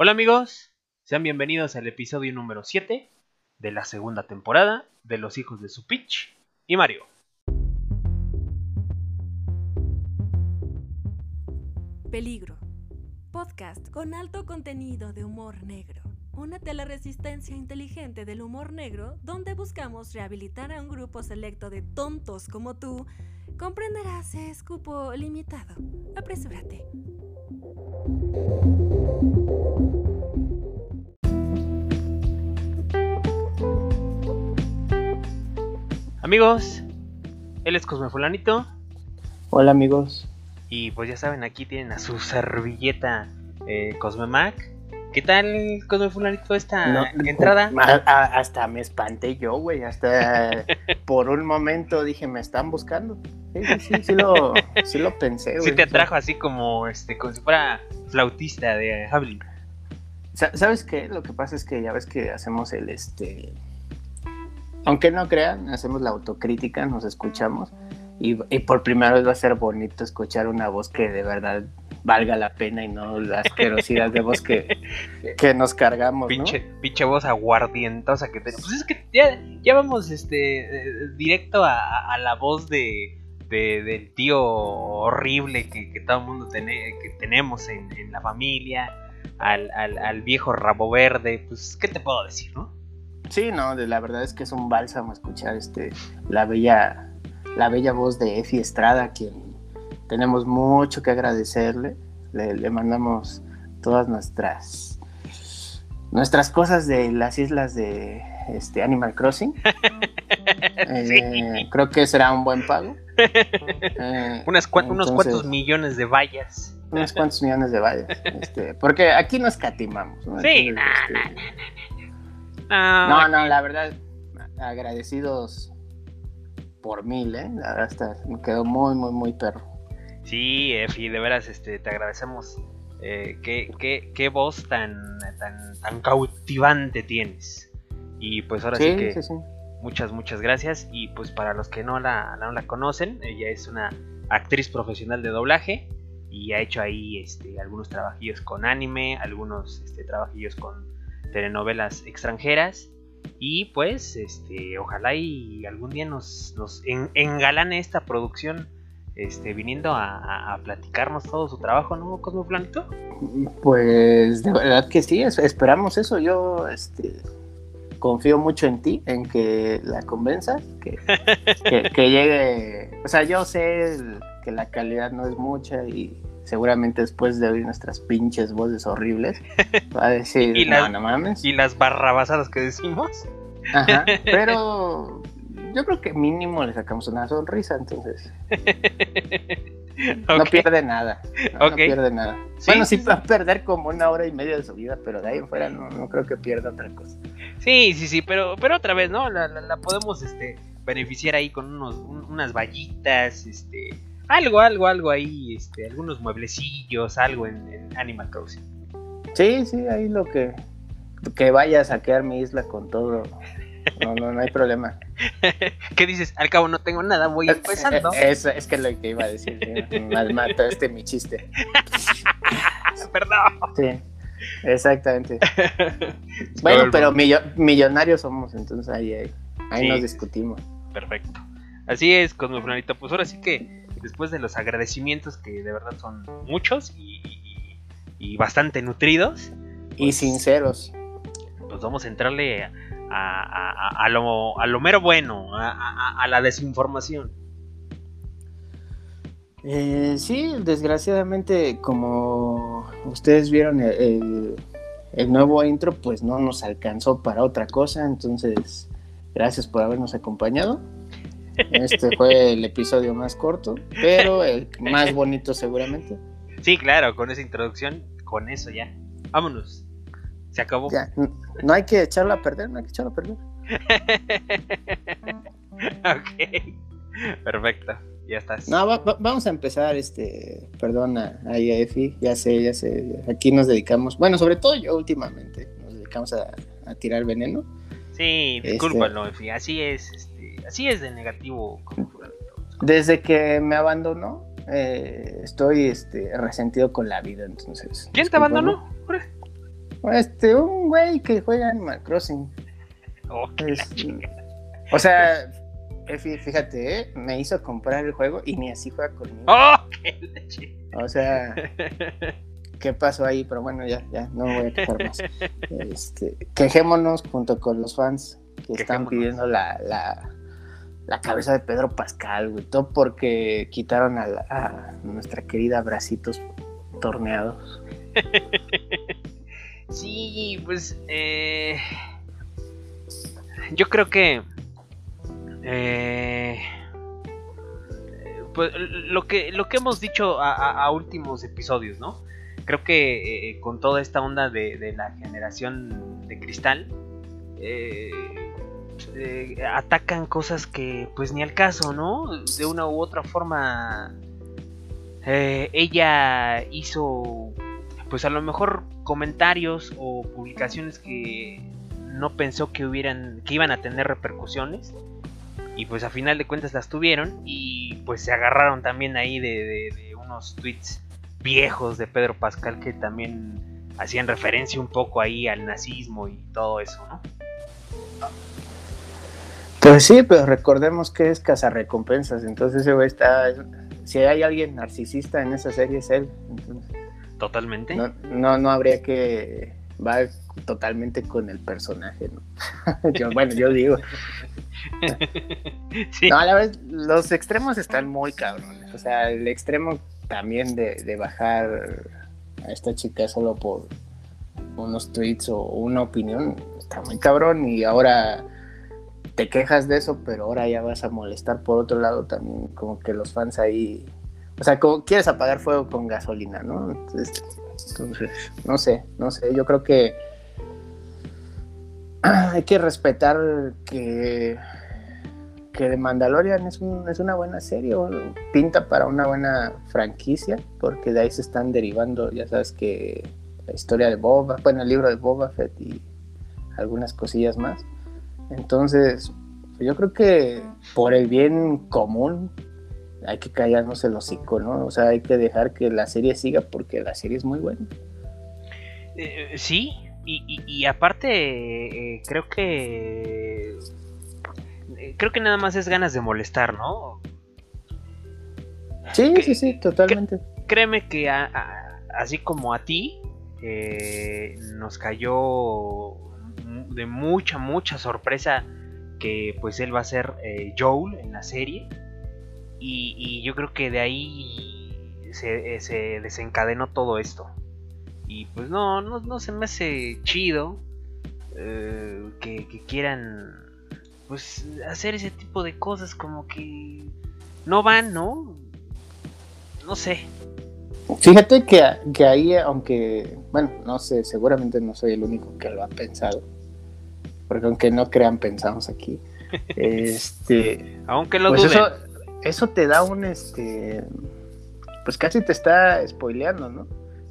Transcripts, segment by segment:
Hola amigos, sean bienvenidos al episodio número 7 de la segunda temporada de Los Hijos de Supich y Mario. Peligro. Podcast con alto contenido de humor negro. Una teleresistencia inteligente del humor negro donde buscamos rehabilitar a un grupo selecto de tontos como tú. Comprenderás, es cupo limitado. Apresúrate. Amigos, él es Cosme Fulanito Hola amigos. y pues ya saben, aquí tienen a su servilleta eh, Cosme Mac. ¿Qué tal, Cosme Fulanito, esta No, entrada? a- a- hasta me espanté yo, güey. Hasta por un momento dije, me están buscando. Sí, sí, sí, sí lo, sí lo pensé, güey. Sí te atrajo así como, este, como si fuera flautista de Hablin. Sa- ¿Sabes qué? Lo que pasa es que ya ves que hacemos el este. Aunque no crean, hacemos la autocrítica, nos escuchamos. Y, y por primera vez va a ser bonito escuchar una voz que de verdad valga la pena y no la asquerosidad de voz que, que nos cargamos, ¿no? Pinche, voz aguardientosa que tenemos. Pues es que ya, ya vamos este, eh, directo a, la voz de, de- del tío horrible que, que todo el mundo tene- que tenemos en, en la familia. Al, al- al viejo rabo verde. Pues, ¿qué te puedo decir, no? Sí, no, de- la verdad es que es un bálsamo escuchar este la bella la bella voz de Efi Estrada, quien tenemos mucho que agradecerle. Le, le mandamos todas nuestras nuestras cosas de las islas de este Animal Crossing. Eh, Creo que será un buen pago. Eh, Unas cua- unos cuantos millones de vallas. unos cuantos millones de vallas. este, porque aquí no escatimamos. ¿no? Sí, Entonces, no, este, Ah, No, no, la verdad, agradecidos por mil, ¿eh? La verdad, está, me quedó muy, muy, muy perro. Sí, Efi, de veras, este, te agradecemos. Eh, qué, qué- qué voz tan, tan, tan cautivante tienes. Y pues ahora sí, Sí, que sí, sí. muchas, muchas gracias. Y pues para los que no la, no la conocen, ella es una actriz profesional de doblaje. Y ha hecho ahí este, algunos trabajillos con anime, algunos este, trabajillos con telenovelas extranjeras. Y pues, este, ojalá y algún día nos, nos en- engalane esta producción, este, viniendo a, platicarnos todo su trabajo, ¿no, Cosmo Planito? Pues de verdad que sí, es- esperamos eso. Yo este, confío mucho en ti, en que la convenzas, que, que, llegue. O sea, yo sé que la calidad no es mucha y seguramente después de oír nuestras pinches voces horribles, va a decir, Y no, la- no mames. Y las barrabasadas que decimos. Ajá, pero yo creo que mínimo le sacamos una sonrisa, entonces no pierde nada. No, pierde nada. Sí, bueno, sí, sí, va a perder como una hora y media de su vida, pero de ahí en fuera no, no creo que pierda otra cosa. Sí, sí, sí, pero, pero otra vez, ¿no? La, la- la podemos este, beneficiar ahí con unos, un- unas vallitas, este, algo, algo, algo ahí, este, algunos mueblecillos, algo en, en Animal Crossing. Sí, sí, ahí lo que que vaya a saquear mi isla con todo. No, no, no hay problema. ¿Qué dices? Al cabo no tengo nada, voy empezando. Es, es que lo que iba a decir. Mal mato este mi chiste. Perdón. Sí, exactamente. Bueno, pero millo- millonarios somos, entonces ahí, ahí, ahí Sí. nos discutimos. Perfecto. Así es, Cosmo Flanito. Pues ahora sí que después de los agradecimientos que de verdad son muchos y, y- y bastante nutridos, Y Pues- sinceros. pues vamos a entrarle a, a- a- a lo, mero bueno, a, la desinformación. Eh, sí, desgraciadamente, como ustedes vieron el, el- el nuevo intro, pues no nos alcanzó para otra cosa. Entonces, gracias por habernos acompañado. Este fue el episodio más corto, pero el más bonito seguramente. Sí, claro, con esa introducción, con eso ya. Vámonos. Se acabó. Ya, no hay que echarlo a perder, no hay que echarlo a perder. ok. Perfecto. Ya estás. No, va- va- vamos a empezar, este, perdona, ahí a Efi, ya sé, ya sé, aquí nos dedicamos, bueno, sobre todo yo últimamente, nos dedicamos a, a tirar veneno. Sí, Este- discúlpalo, en fin, así es, este, así es de negativo. Flanito. Desde que me abandonó, eh, estoy este, resentido con la vida, entonces. ¿Quién te abandonó? Este, un güey que juega Animal Crossing. Oh, Es- o sea, Efi, fíjate, ¿eh? me hizo comprar el juego y ni así juega conmigo. ¡Oh, qué leche! O sea, ¿qué pasó ahí? Pero bueno, ya, ya, no voy a quejar más. Este, quejémonos junto con los fans que están pidiendo la, la, la cabeza de Pedro Pascal, güey. Todo porque quitaron a, la- a nuestra querida Bracitos torneados. Sí, pues eh, yo creo que eh, pues lo que lo que hemos dicho a, a- a últimos episodios, ¿no? Creo que eh, con toda esta onda de, de la generación de cristal eh, eh, atacan cosas que pues ni al caso, ¿no? De una u otra forma eh, ella hizo pues a lo mejor comentarios o publicaciones que no pensó que hubieran que iban a tener repercusiones y pues a final de cuentas las tuvieron y pues se agarraron también ahí de, de- de unos tweets viejos de Pedro Pascal que también hacían referencia un poco ahí al nazismo y todo eso, ¿no? Pues sí, pero recordemos que es cazarrecompensas, entonces ese güey está... Si hay alguien narcisista en esa serie es él. Entonces, Totalmente. no, no, no habría que... Va totalmente con el personaje, ¿no? Yo- bueno, yo digo. Sí. No, a la vez, los extremos están muy cabrones. O sea, el extremo también de, de bajar a esta chica solo por unos tweets o una opinión está muy cabrón. Y ahora te quejas de eso, pero ahora ya vas a molestar por otro lado también. Como que los fans ahí. O sea, como quieres apagar fuego con gasolina, ¿no? Entonces, no sé, no sé. Yo creo que hay que respetar que que The Mandalorian es, un- es una buena serie, o pinta para una buena franquicia, porque de ahí se están derivando, ya sabes que la historia de Boba, bueno, el libro de Boba Fett y algunas cosillas más. Entonces, yo creo que por el bien común hay que callarnos el hocico, ¿no? O sea, hay que dejar que la serie siga porque la serie es muy buena. Eh, sí, y, y- y aparte eh, creo que eh, creo que nada más es ganas de molestar, ¿no? Sí, ¿Qué- sí, sí, totalmente. Créeme que a- a- así como a ti eh, nos cayó de mucha mucha sorpresa que pues él va a ser eh, Joel en la serie. Y, yo creo que de ahí se, eh, se desencadenó todo esto. Y pues no no, no se me hace chido eh, que, que quieran pues hacer ese tipo de cosas como que no van no no sé. Fíjate que, que ahí, aunque, bueno, no sé, seguramente no soy el único que lo ha pensado, porque aunque no crean, pensamos aquí. Este, aunque lo pues eso, eso te da un, este, pues casi te está spoileando, ¿no?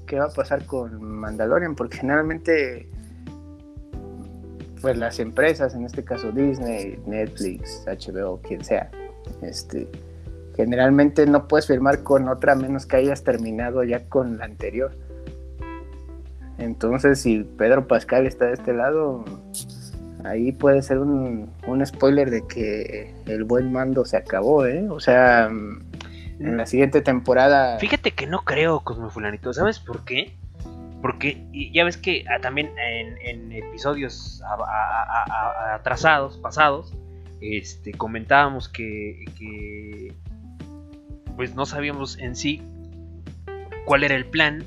¿Qué va a pasar con Mandalorian? Porque generalmente, pues las empresas, en este caso Disney, Netflix, HBO, quien sea, este, generalmente no puedes firmar con otra a menos que hayas terminado ya con la anterior. Entonces, si Pedro Pascal está de este lado, ahí puede ser un, un spoiler de que el buen mando se acabó, ¿eh? O sea, en la siguiente temporada... Fíjate que no creo, Cosmo Fulanito. ¿Sabes por qué? Porque ya ves que ah, también en, episodios atrasados, pasados, este, comentábamos que, que pues no sabíamos en sí cuál era el plan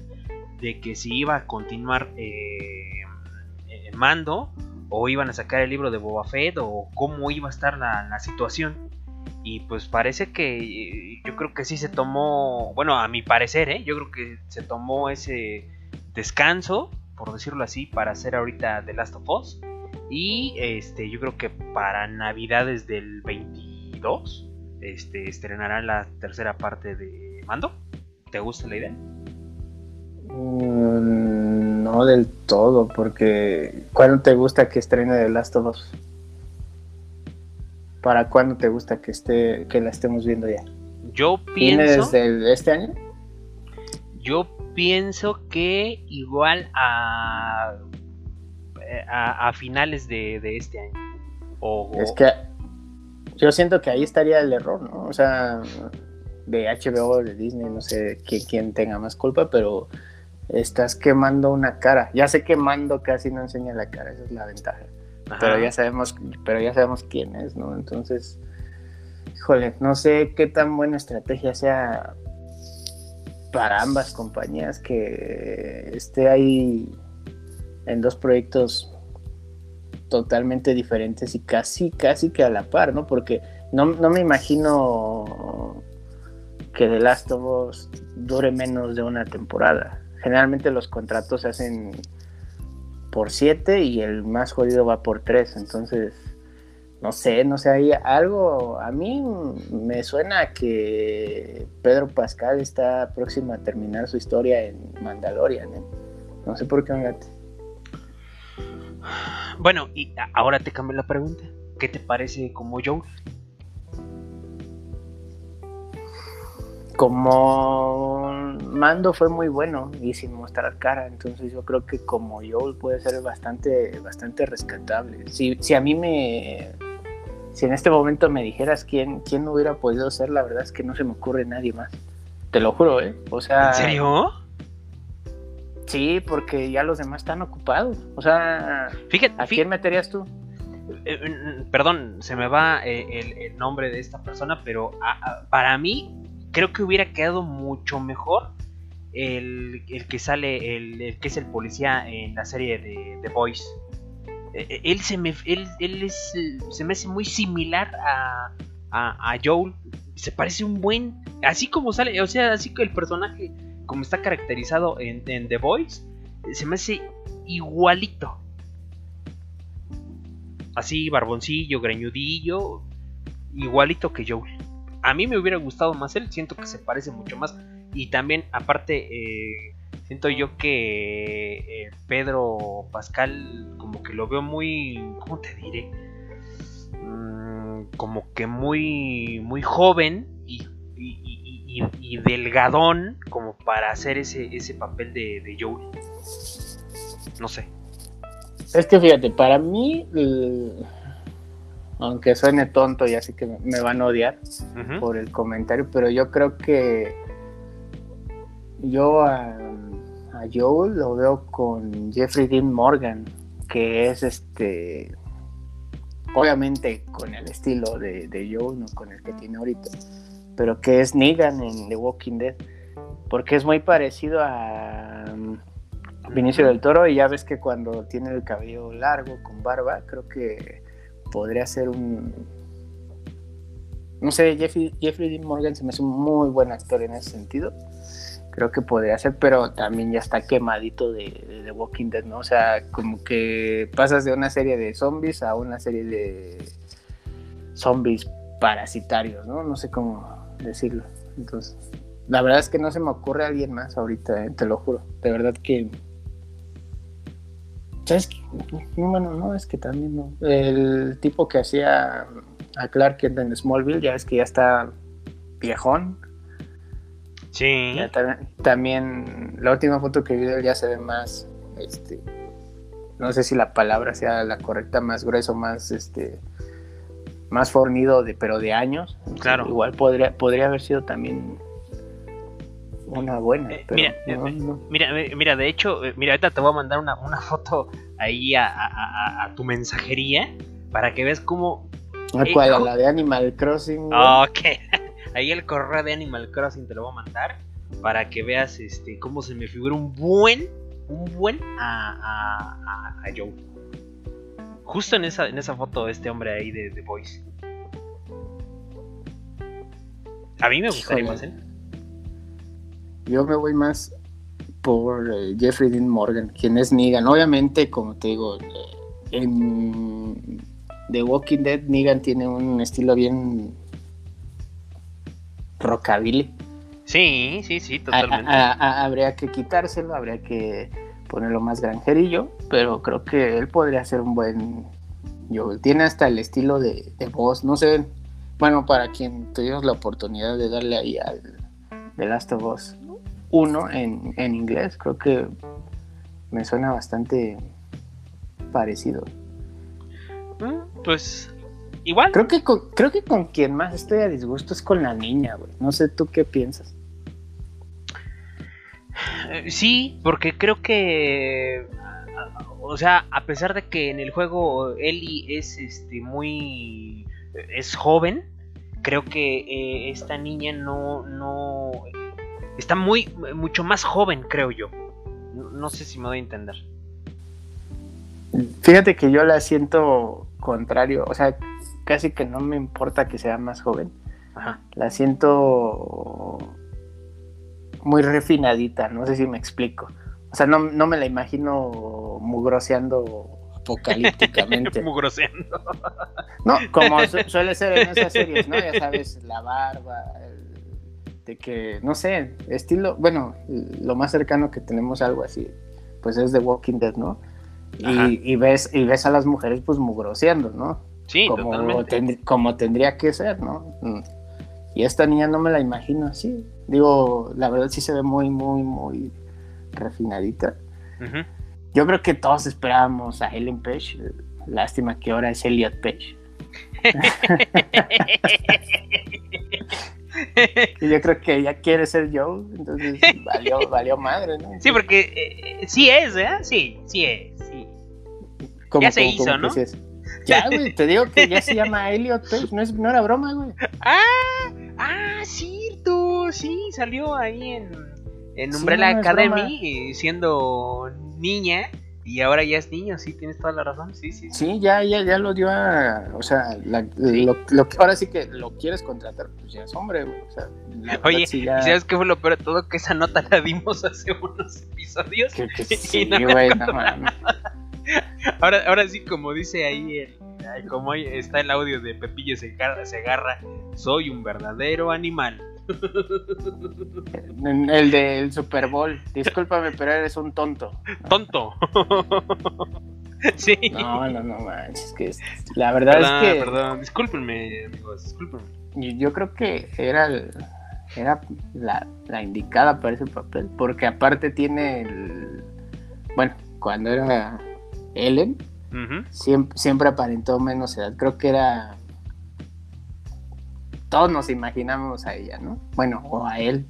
de que si iba a continuar eh, eh, Mando o iban a sacar el libro de Boba Fett o cómo iba a estar la, la situación. Y pues parece que eh, yo creo que sí se tomó, bueno, a mi parecer, ¿eh? yo creo que se tomó ese descanso, por decirlo así, para hacer ahorita The Last of Us. Y este, yo creo que para Navidades del 22 este, estrenarán la tercera parte de Mando. ¿Te gusta la idea? Mm, no del todo, porque ¿cuándo te gusta que estrene The Last of Us? ¿Para cuándo te gusta que esté que la estemos viendo ya? Yo ¿Viene pienso, desde este año? yo pienso que igual a, a, finales de, este año. O, es que yo siento que ahí estaría el error, ¿no? O sea, de HBO, de Disney, no sé quién, quién tenga más culpa, pero estás quemando una cara. Ya sé que Mando casi no enseña la cara, esa es la ventaja. Pero ya sabemos, pero ya sabemos quién es, ¿no? Entonces, híjole, no sé qué tan buena estrategia sea para ambas compañías que esté ahí en dos proyectos totalmente diferentes y casi, casi que a la par, ¿no? Porque no, no me imagino que The Last of Us dure menos de una temporada generalmente los contratos se hacen por siete y el más jodido va por tres. Entonces, no sé, no sé, hay algo, a mí me suena que Pedro Pascal está próximo a terminar su historia en Mandalorian. ¿eh? No sé por qué me Bueno, y ahora te cambio la pregunta. ¿Qué te parece como Joel? Como Mando fue muy bueno y sin mostrar cara, entonces yo creo que como Joel puede ser bastante, bastante rescatable. Si, si a mí me, si en este momento me dijeras quién, quién hubiera podido ser, la verdad es que no se me ocurre nadie más. Te lo juro, ¿eh? O sea... ¿En serio? Sí, porque ya los demás están ocupados. O sea, fíjate, ¿a quién meterías tú? Eh, perdón, se me va eh, el, nombre de esta persona, pero para mí creo que hubiera quedado mucho mejor el, que sale, el, que es el policía en la serie de The Voice. E, e, él se me, él, es, se me hace muy similar a, a, Joel. Se parece un buen. Así como sale, o sea, así que el personaje, como está caracterizado en The Voice, se me hace igualito. Así, barboncillo, greñudillo, igualito que Joel a mí me hubiera gustado más él, siento que se parece mucho más. Y también, aparte, eh, siento yo que eh, Pedro Pascal, como que lo veo muy, ¿cómo te diré? Mm, como que muy, muy joven y, delgadón, como para hacer ese, ese papel de, de. No sé. Es que fíjate, para mí aunque suene tonto y así que me van a odiar por el comentario, pero yo creo que yo a, Joel lo veo con Jeffrey Dean Morgan, que es este, obviamente con el estilo de, de Joel, no con el que tiene ahorita, pero que es Negan en The Walking Dead, porque es muy parecido a Vinicio del Toro y ya ves que cuando tiene el cabello largo con barba, creo que podría ser un... No sé, Jeffrey, Jeffrey Dean Morgan se me hace un muy buen actor en ese sentido. Creo que podría ser, pero también ya está quemadito de, de, Walking Dead, ¿no? O sea, como que pasas de una serie de zombies a una serie de zombies parasitarios, ¿no? No sé cómo decirlo. Entonces, la verdad es que no se me ocurre a alguien más ahorita, ¿eh? te lo juro. De verdad que ¿Sabes? Bueno, no, es que también no. El tipo que hacía a Clark Kent en Smallville, ya es que ya está viejón. Sí. también, la última foto que vi de él ya se ve más, este, no sé si la palabra sea la correcta, más grueso, más, este, más fornido, de, pero de años. Claro. Igual podría, podría haber sido también una buena. Eh, mira, mira, mira, de hecho, eh, mira, ahorita te voy a mandar una, foto ahí a, tu mensajería para que veas cómo. ¿A eh, cuál? la de Animal Crossing. Ok, ahí el correo de Animal Crossing te lo voy a mandar para que veas este cómo se me figura un buen, un buen a, a, Joe. Justo en esa, en esa foto, este hombre ahí de The Voice. A mí me gustaría más, ¿eh? Yo me voy más por eh, Jeffrey Dean Morgan, quien es Negan. Obviamente, como te digo, eh, en The Walking Dead, Negan tiene un estilo bien rockabilly. Sí, sí, sí, totalmente. habría que quitárselo, habría que ponerlo más granjerillo, pero creo que él podría ser un buen yo Tiene hasta el estilo de, voz, no sé, bueno, para quien tuvimos la oportunidad de darle ahí al The Last of Us, uno en, en inglés. Creo que me suena bastante parecido. Mm, Pues igual. Creo que con, creo que con quien más estoy a disgusto es con la niña, güey. No sé tú qué piensas. Eh, Sí, porque creo que. O sea, a pesar de que en el juego Ellie es este muy. es joven, creo que eh, esta niña no. no. Está muy. mucho más joven, creo yo. No, no sé si me doy a entender. Fíjate que yo la siento contrario. O sea, casi que no me importa que sea más joven. Ajá. La siento muy refinadita. No sé si me explico. O sea, no, no me la imagino mugroseando apocalípticamente. Mugroseando. No, como su- suele ser en esas series, ¿no? Ya sabes, la barba, de que, no sé, estilo, bueno, lo más cercano que tenemos a algo así, pues es The Walking Dead, ¿no? Y, y ves y ves a las mujeres pues mugroseando, ¿no? Sí, como, como tendría que ser, ¿no? Mm. Y esta niña no me la imagino así. Digo, la verdad sí se ve muy, muy, muy refinadita. Yo creo que todos esperábamos a Ellen Page. Lástima que ahora es Elliot Page. Y yo creo que ella quiere ser Joe, entonces valió, valió madre, ¿no? Sí, porque eh, sí es, ¿eh? Sí, sí es, sí. Como- ya se hizo, ¿no? que sí es. Ya, güey, te digo que ya se llama Elliot Page, no, es, no era broma, güey. Ah, ah, cierto, sí, salió ahí en, en Sí, Umbrella no Academy eh, siendo niña y ahora ya es niño, sí, tienes toda la razón, sí, sí. sí. Sí, ya, ya, ya lo dio a. O sea, la- lo, lo que- ahora sí que lo quieres contratar, pues ya es hombre, güey. O sea, Oye, sí ya- ¿y sabes qué fue lo peor de todo? Que esa nota la dimos hace unos episodios. que, que sí, no me güey, no acuerdo. mames. Ahora, ahora sí, como dice ahí, el- ay, como ahí está el audio de Pepillo se agarra, se agarra, soy un verdadero animal. El del Super Bowl. Discúlpame, pero eres un tonto. Tonto. sí. No, no, no manches. Es que la verdad Perdón, es que perdón, discúlpenme, amigos, discúlpenme. yo, yo creo que era, el- era la, la indicada para ese papel. Porque aparte tiene el. Bueno, cuando era Ellen, siempre, siempre aparentó menos edad. Creo que era. Todos nos imaginamos a ella, ¿no? Bueno, o a él.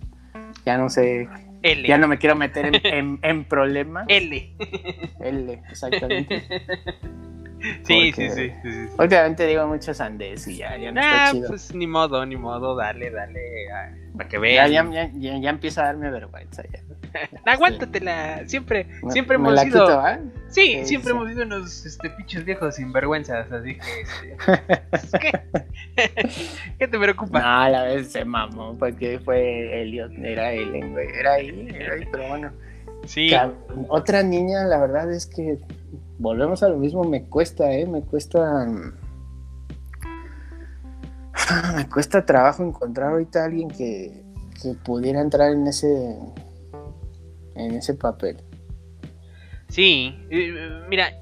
Ya no sé. L. Ya no me quiero meter en, en- en problemas. L. L, exactamente. Sí, sí, sí, sí, sí. Últimamente digo mucho sandés y ya, ya no está Nah, chido. pues ni modo, ni modo, dale, dale, ah, para que vean. ya, ya, ya- ya empieza a darme vergüenza ya. Aguántatela, siempre, Me- siempre me hemos la sido, quito, ¿ah? sí, Sí, siempre sí. hemos sido unos este, pinches viejos sinvergüenzas, así que, este, ¿qué? ¿Qué te preocupa? No, a la vez se mamó porque fue Elliot, era Ellen, güey. Era ahí, era ahí, pero bueno. Sí, Cab- Otra niña, la verdad es que volvemos a lo mismo, me cuesta, ¿eh? Me cuesta. Me cuesta trabajo encontrar ahorita a alguien que, que pudiera entrar en ese en ese papel. sí, eh, mira,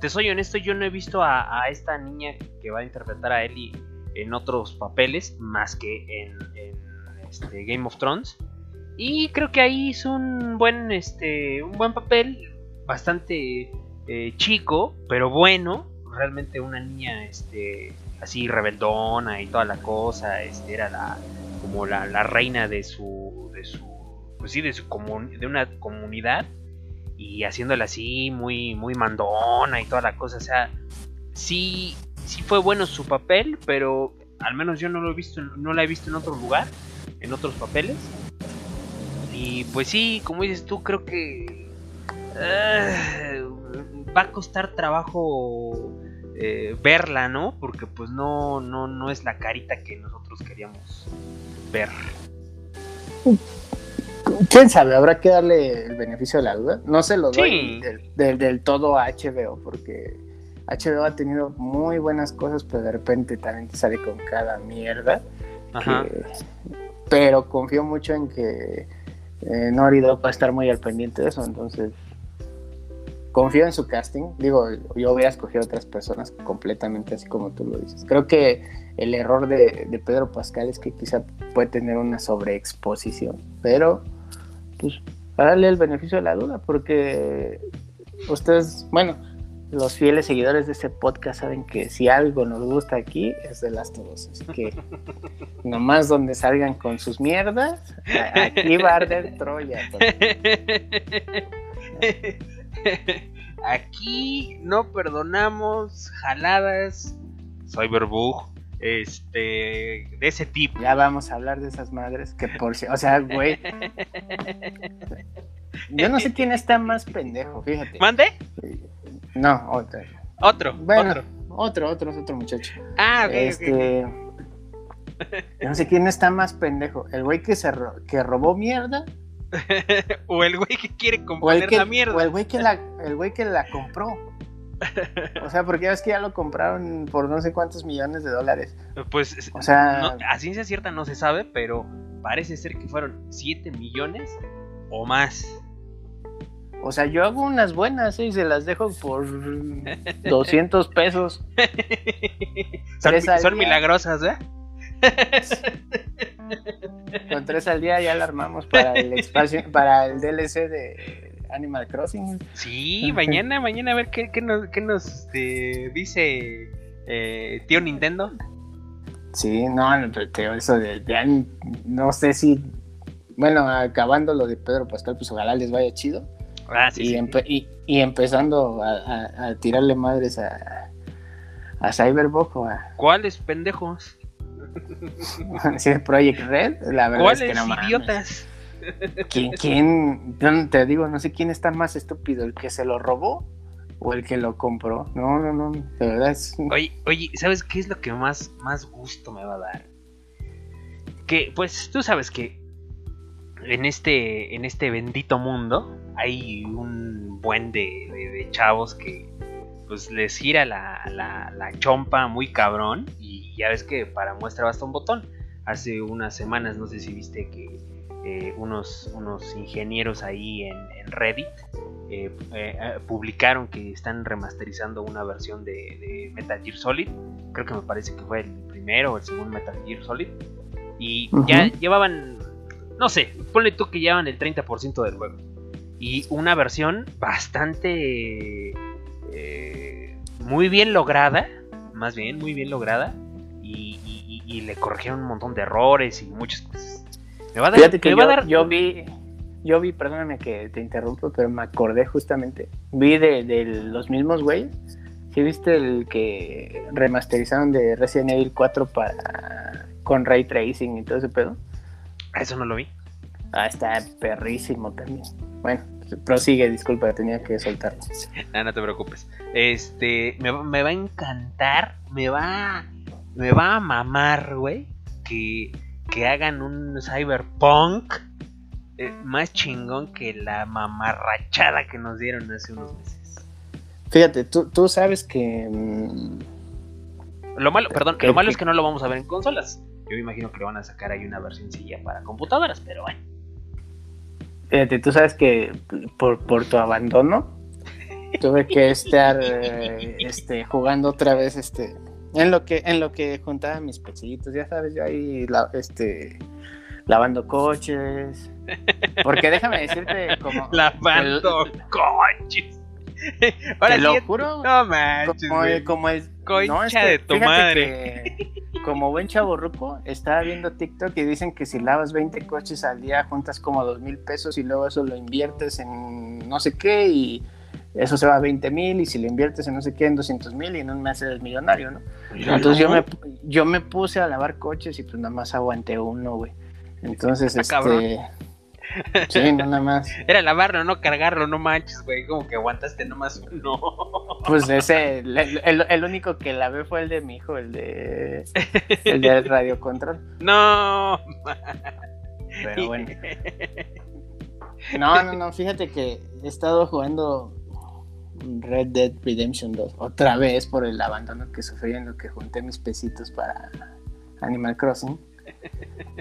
te soy honesto, yo no he visto a, esta niña que va a interpretar a Ellie en otros papeles más que en, en, este, Game of Thrones. Y creo que ahí hizo un buen, este, un buen papel, bastante eh, chico, pero bueno. Realmente una niña, este, así rebeldona y toda la cosa. Este, era la, como la, la reina de su, de su, pues de su de una comunidad y haciéndola así muy, muy mandona y toda la cosa. O sea, sí, sí fue bueno su papel, pero al menos yo no lo he visto, no la he visto en otro lugar, en otros papeles. Y pues sí, como dices tú, creo que eh, va a costar trabajo eh, verla, ¿no? Porque pues no, no, no es la carita que nosotros queríamos ver. ¿Quién sabe? Habrá que darle el beneficio de la duda. No se lo doy Sí. del, del- del todo a HBO, porque HBO ha tenido muy buenas cosas, pero de repente también te sale con cada mierda. Ajá. que- pero confío mucho en que eh, Naughty Dog va a estar muy al pendiente de eso, entonces confío en su casting. Digo, yo hubiera escogido otras personas completamente así como tú lo dices. Creo que el error de, de Pedro Pascal es que quizá puede tener una sobreexposición, pero pues, para darle el beneficio de la duda, porque ustedes, bueno, los fieles seguidores de este podcast saben que si algo nos gusta aquí es de las todos. Así que nomás donde salgan con sus mierdas, aquí va a arder Troya. Aquí no perdonamos jaladas, cyberbug, este, de ese tipo. Ya vamos a hablar de esas madres que por si, o sea, güey. Yo no sé quién está más pendejo, fíjate. ¿Mande? No, otro. Otro, Bueno, otro. otro, otro, es otro muchacho. Ah, ok, ok. este. Yo no sé quién está más pendejo. El güey que se ro- que robó mierda. o el güey que quiere que, la mierda. o el güey que la, el güey que la compró. O sea, porque ya ves que ya lo compraron por no sé cuántos millones de dólares. Pues, O sea, no, a ciencia cierta no se sabe, pero parece ser que fueron 7 millones o más. o sea, yo hago unas buenas ¿eh? y se las dejo por 200 pesos. son, son milagrosas, ¿eh? Con tres al día ya la armamos para el espacio, para el DLC de Animal Crossing. Sí, mañana, mañana a ver qué, qué nos, qué nos este, dice eh, tío Nintendo. Sí, no, te- eso de, de no sé si, bueno, acabando lo de Pedro Pascal, pues ojalá les vaya chido. Ah, sí, y, sí. empe- y, y empezando a, a- a tirarle madres a, a Cyberbug o a ¿Cuáles pendejos? sí, Project Red, la verdad ¿Cuáles es que no idiotas? ¿Quién, quién, te digo, no sé quién está más estúpido, el que se lo robó o el que lo compró. No, no, no, de verdad es... Oye, oye, ¿sabes qué es lo que más, más gusto me va a dar? Que, pues, tú sabes que en este, en este bendito mundo hay un buen de, de- de chavos que pues les gira la, la, la chompa muy cabrón y ya ves que para muestra basta un botón. Hace unas semanas, no sé si viste que eh, unos, unos ingenieros ahí en, en Reddit eh, eh, publicaron que están remasterizando una versión de, de Metal Gear Solid. Creo que me parece que fue el primero o el segundo Metal Gear Solid. Y ya llevaban, no sé, ponle tú que llevaban el 30% del juego. Y una versión bastante... muy bien lograda, más bien, muy bien lograda. Y- y le corrigieron un montón de errores y muchas cosas. Me va a dar, Fíjate que va a yo, dar- yo vi, yo vi, perdóname que te interrumpo, pero me acordé justamente, vi de, de los mismos güeyes. ¿Sí viste el que remasterizaron de Resident Evil 4 para con ray tracing y todo ese pedo? Eso no lo vi. Ah, está perrísimo también. Bueno, prosigue, disculpa, tenía que soltarlo. Ah, no te preocupes. Este, me, va- me va a encantar, me va, me va a mamar, güey, que, que hagan un cyberpunk eh, más chingón que la mamarrachada que nos dieron hace unos meses. Fíjate, tú, tú sabes que mm, Lo malo, perdón, ¿Qué- lo malo es que no lo vamos a ver en consolas. Yo me imagino que le van a sacar ahí una versioncilla para computadoras, pero bueno. Fíjate, tú sabes que por, por tu abandono tuve que estar eh, este, jugando otra vez este en lo que en lo que juntaba mis pechillitos, ya sabes, yo ahí la- este lavando coches. Porque déjame decirte como Lavando coches. Ahora te lo juro, no manches, como, el- como el Concha de tu madre. que como buen chaborruco, estaba viendo TikTok y dicen que si lavas 20 coches al día juntas como dos mil pesos y luego eso lo inviertes en no sé qué y eso se va a 20 mil y si lo inviertes en no sé qué en 200 mil y en un mes eres millonario, ¿no? Entonces yo me, yo me puse a lavar coches y pues nada más aguanté uno, güey. Entonces, este... cabrón. Sí, no, nada más. Era lavarlo, no cargarlo, no manches, güey. Como que aguantaste nomás uno. Pues ese, el, el- el único que lavé fue el de mi hijo, el de el del radio control. No. Pero bueno. No, no, no, fíjate que he estado jugando Red Dead Redemption 2 otra vez por el abandono que sufrí en lo que junté mis pesitos para Animal Crossing.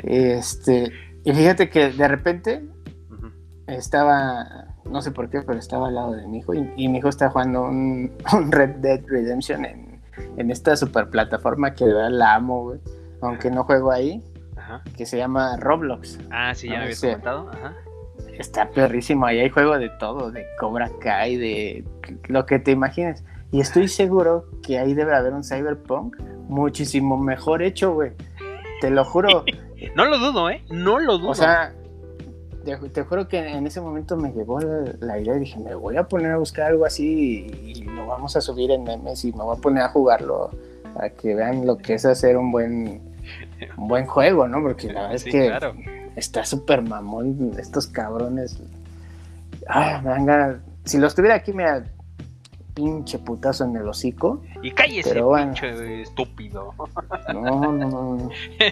Y este, y fíjate que de repente estaba, no sé por qué, pero estaba al lado de mi hijo y, y mi hijo está jugando un, un Red Dead Redemption en, en esta super plataforma que de verdad la amo, güey. Aunque no juego ahí, Ajá. que se llama Roblox. Ah, sí, ya Ah, me habías sí. comentado. Ajá. Está perrísimo. Ahí hay juego de todo, de Cobra Kai, de lo que te imagines. Y estoy seguro que ahí debe haber un Cyberpunk muchísimo mejor hecho, güey. Te lo juro. no lo dudo, ¿eh? No lo dudo. O sea, te, juro que en ese momento me llegó la, idea y dije, me voy a poner a buscar algo así y, lo vamos a subir en memes y me voy a poner a jugarlo para que vean lo que es hacer un buen, un buen juego, ¿no? Porque la verdad es que está súper mamón estos cabrones. Ah, venga, si los tuviera aquí, me pinche putazo en el hocico. Y cállese, pinche estúpido. No, no, no.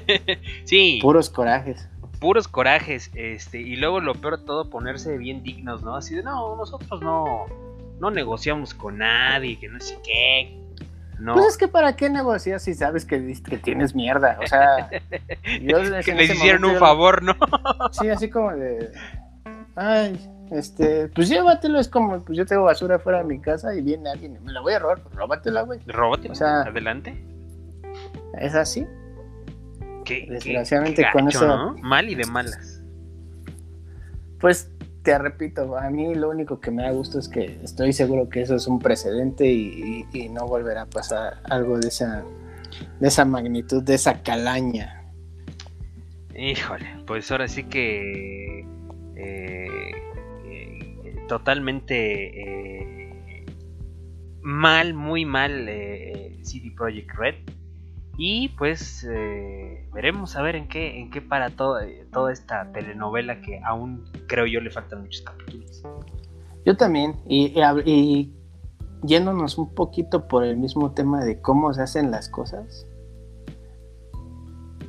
sí. Puros corajes puros corajes, este, y luego lo peor de todo, ponerse bien dignos, ¿no? Así de, no, nosotros no, no negociamos con nadie, que no sé qué. No. Pues es que para qué negocias si sabes que, que tienes mierda, o sea, que les hicieron un favor, ¿no? sí, así como de, ay, este, pues llévatelo, es como, pues yo tengo basura fuera de mi casa y viene alguien, me la voy a robar, pues róbatela, güey. Róbatela, o sea, adelante. Es así. Desgraciadamente con eso. Mal y de malas. Pues te repito, a mí lo único que me da gusto es que estoy seguro que eso es un precedente y, no volverá a pasar algo de esa, de esa magnitud, de esa calaña. Híjole, pues ahora sí que eh, eh, totalmente eh, mal, muy mal CD Projekt Red y pues eh, veremos a ver en qué, en qué para todo, eh, toda esta telenovela que aún creo yo le faltan muchos capítulos. Yo también, y, y, yéndonos un poquito por el mismo tema de cómo se hacen las cosas.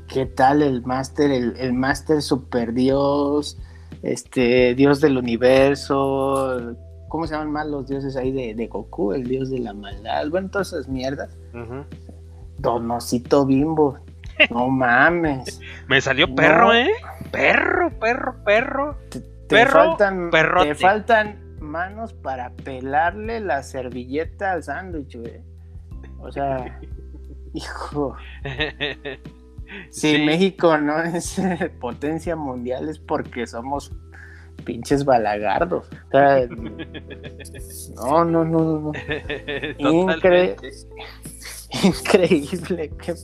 ¿Qué tal el máster? El, el máster super dios, este, dios del universo, ¿cómo se llaman más los dioses ahí de, Goku? El dios de la maldad, bueno, todas esas mierdas. Donosito Bimbo. No mames. Me salió perro, ¿eh? Perro, perro, perro. Te, perro, faltan, te faltan manos para pelarle la servilleta al sándwich, güey. O sea, hijo. Si México no es potencia mundial es porque somos pinches balagardos. O sea, no, no, no, no. Increíble. Increíble. Que...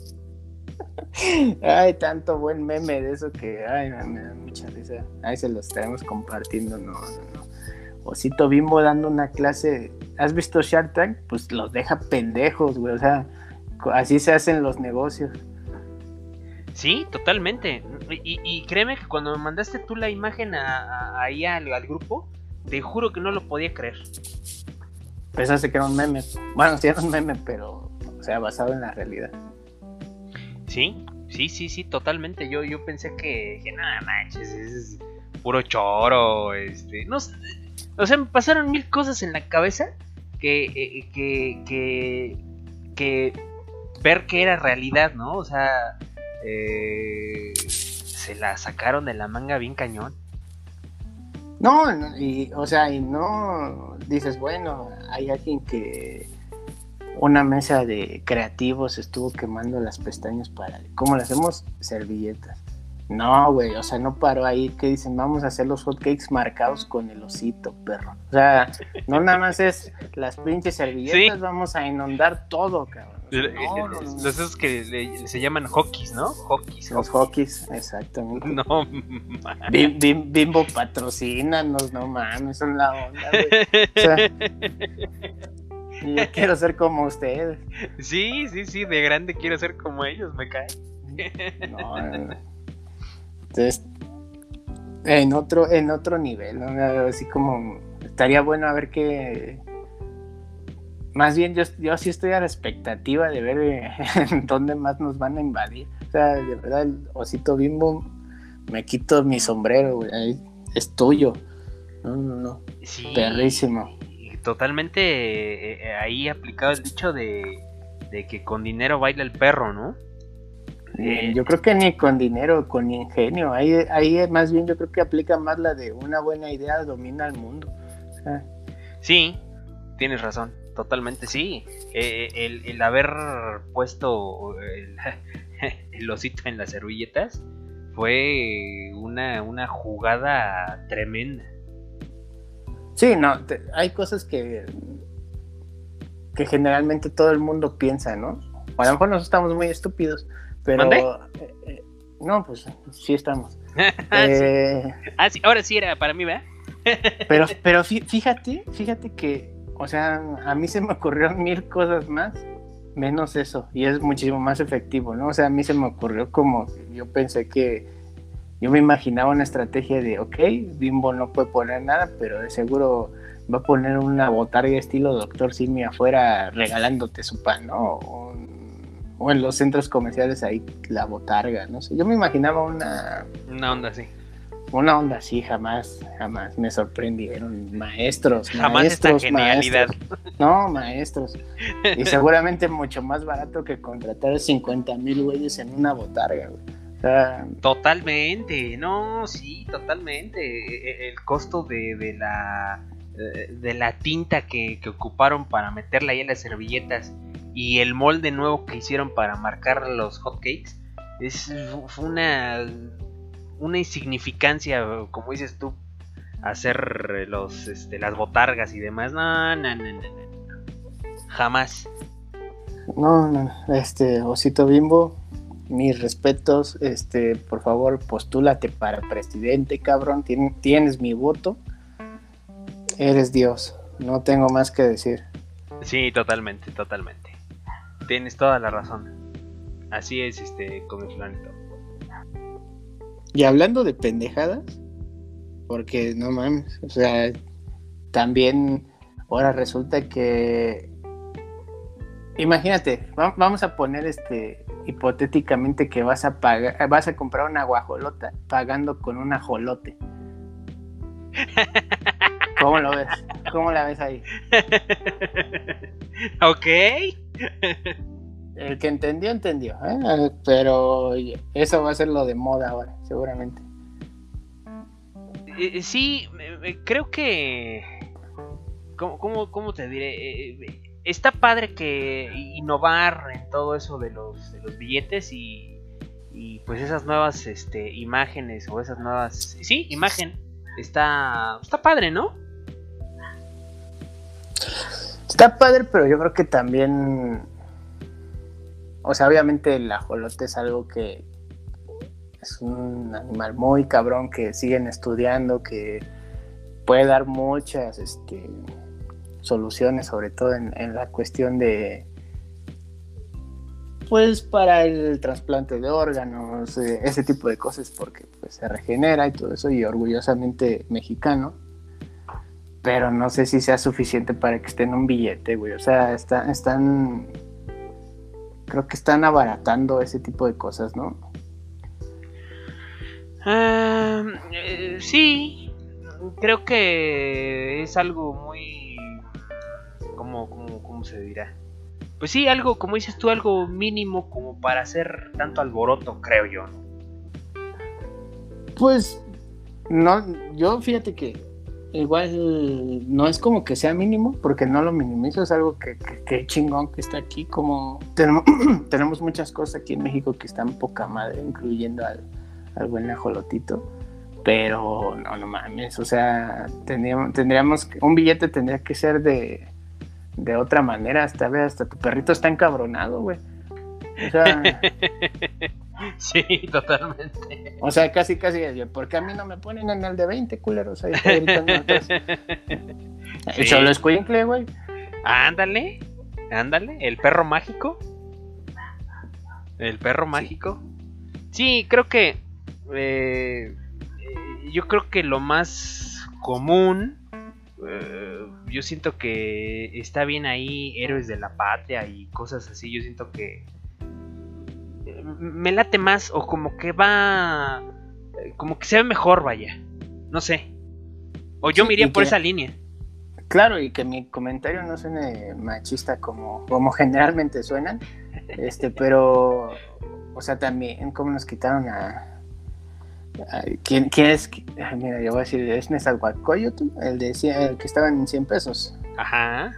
Ay, tanto buen meme de eso que ay, me da mucha risa. Ahí se lo estaremos compartiendo. No, no, no. Osito Bimbo dando una clase. ¿Has visto Shark Tank? Pues los deja pendejos, güey. O sea, así se hacen los negocios. Sí, totalmente. Y, créeme que cuando me mandaste tú la imagen ahí al, al, grupo, te juro que no lo podía creer. Pensaste que era un meme. Bueno, sí era un meme, pero sea, basado en la realidad. Sí, sí, sí, sí, totalmente. Yo, yo pensé que, que nada manches, es puro choro, este, no o sea, me pasaron mil cosas en la cabeza que, eh, que, que, que ver que era realidad, ¿no? O sea, eh, se la sacaron de la manga bien cañón. No, y, o sea, y no dices, bueno, hay alguien que una mesa de creativos estuvo quemando las pestañas para, ¿cómo le hacemos? Servilletas. No, güey, o sea, no paró ahí que dicen, vamos a hacer los hotcakes marcados con el osito, perro. O sea, no nada más es las pinches servilletas, vamos a inundar todo, cabrón. los esos que se llaman hockeys, ¿no? Hockeys. Los hockeys, exactamente. No, Bimbo patrocínanos, no mames, son la onda, güey. O sea, yo quiero ser como ustedes. Sí, sí, sí, de grande quiero ser como ellos, me cae. No, Entonces, en otro, en otro nivel, Así como estaría bueno a ver qué. Más bien yo, yo sí estoy a la expectativa de ver eh, en dónde más nos van a invadir. O sea, de verdad, el osito bimbo, me quito mi sombrero, güey. Es tuyo. No, no, no. Perrísimo totalmente eh, eh, ahí aplicado el dicho de, que con dinero baila el perro, ¿no? Eh, yo creo que ni con dinero, con ingenio. Ahí, ahí más bien yo creo que aplica más la de una buena idea domina el mundo. Sí, tienes razón, totalmente sí. el, haber puesto el, el, osito en las servilletas fue una, una jugada tremenda. Sí, no, te- hay cosas que, que generalmente todo el mundo piensa, ¿no? A lo mejor nosotros estamos muy estúpidos, pero... Eh, eh, no, pues sí estamos. Sí. Eh, Ah, sí, ahora sí era para mí, ¿verdad? pero, pero fí- fíjate, fíjate que, o sea, a mí se me ocurrieron mil cosas más, menos eso, y es muchísimo más efectivo, ¿no? O sea, a mí se me ocurrió como, yo pensé que, yo me imaginaba una estrategia de, ok, Bimbo no puede poner nada, pero de seguro va a poner una botarga estilo Doctor Simi afuera regalándote su pan, ¿no? O, o en los centros comerciales ahí la botarga, no sé. Yo me imaginaba una, Una onda así. una onda así, jamás, jamás me sorprendieron. Maestros, Jamás esta maestros, genialidad. maestros. No, maestros. Y seguramente mucho más barato que contratar 50 mil güeyes en una botarga, güey. Sea, Totalmente, no, sí, totalmente. E- e- El costo de, de la eh, de la tinta que, que ocuparon para meterla ahí en las servilletas y el molde nuevo que hicieron para marcar los hotcakes es fue una una insignificancia, como dices tú, hacer los este, las botargas y demás. No, no, no, no, no. Jamás. no, no, este, Osito Bimbo, mis respetos, este, por favor, postúlate para presidente, cabrón. Tien- tienes mi voto. Eres Dios. No tengo más que decir. Sí, totalmente, totalmente. Tienes toda la razón. Así es, este, come fulanito. Y hablando de pendejadas, porque no mames, o sea, también ahora resulta que. Imagínate, va- vamos a poner este hipotéticamente que vas a pagar, vas a comprar una guajolota pagando con un ajolote. ¿Cómo lo ves? ¿Cómo la ves ahí? ok. El que entendió, entendió, ¿eh? pero eso va a ser lo de moda ahora, seguramente. Eh, eh, sí, eh, eh, creo que... ¿Cómo, cómo, cómo te diré? Está padre que innovar en todo eso de los, de los billetes y, y pues esas nuevas este, imágenes o esas nuevas... Sí, imagen. Está, está padre, ¿no? Está padre, pero yo creo que también. O sea, obviamente el ajolote es algo que es un animal muy cabrón que siguen estudiando, que puede dar muchas este, soluciones, sobre todo en, la cuestión de. Pues para el trasplante de órganos, eh, ese tipo de cosas, porque pues, se regenera y todo eso, y orgullosamente mexicano pero no sé si sea suficiente para que esté en un billete, güey. O sea, está- están. Creo que están abaratando ese tipo de cosas, ¿no? Ah, eh, sí, creo que es algo muy... ¿Cómo, se dirá? Pues sí, algo, como dices tú, algo mínimo como para hacer tanto alboroto, creo yo. Pues. No, yo fíjate que igual no es como que sea mínimo, porque no lo minimizo, es algo que, chingón que está aquí. Como tenemos, tenemos muchas cosas aquí en México que están poca madre, incluyendo al, al buen ajolotito. Pero no, no mames, o sea, tendríamos, un billete tendría que ser de, de otra manera, hasta, ve, hasta tu perrito está encabronado, güey. O sea, Sí, totalmente. o sea, casi, casi, porque a mí no me ponen en el de 20, culeros, ahí está gritando atrás. Sí. Solo escuincle, güey. Ándale, ándale, el perro mágico. El perro mágico. Sí, creo que... eh, yo creo que lo más común... eh, yo siento que está bien ahí héroes de la patria y cosas así. Yo siento que... eh, Me late más o como que va... eh, Como que se ve mejor, vaya. No sé. O yo Sí, me iría por que- esa línea. Claro, y que mi comentario no suene machista como, como generalmente suenan, este, pero, o sea, también, como nos quitaron a... ¿quién, quién es? Ay, mira, yo voy a decir, es Nezahualcóyotl, el, de cien- el que estaba en 100 pesos. Ajá.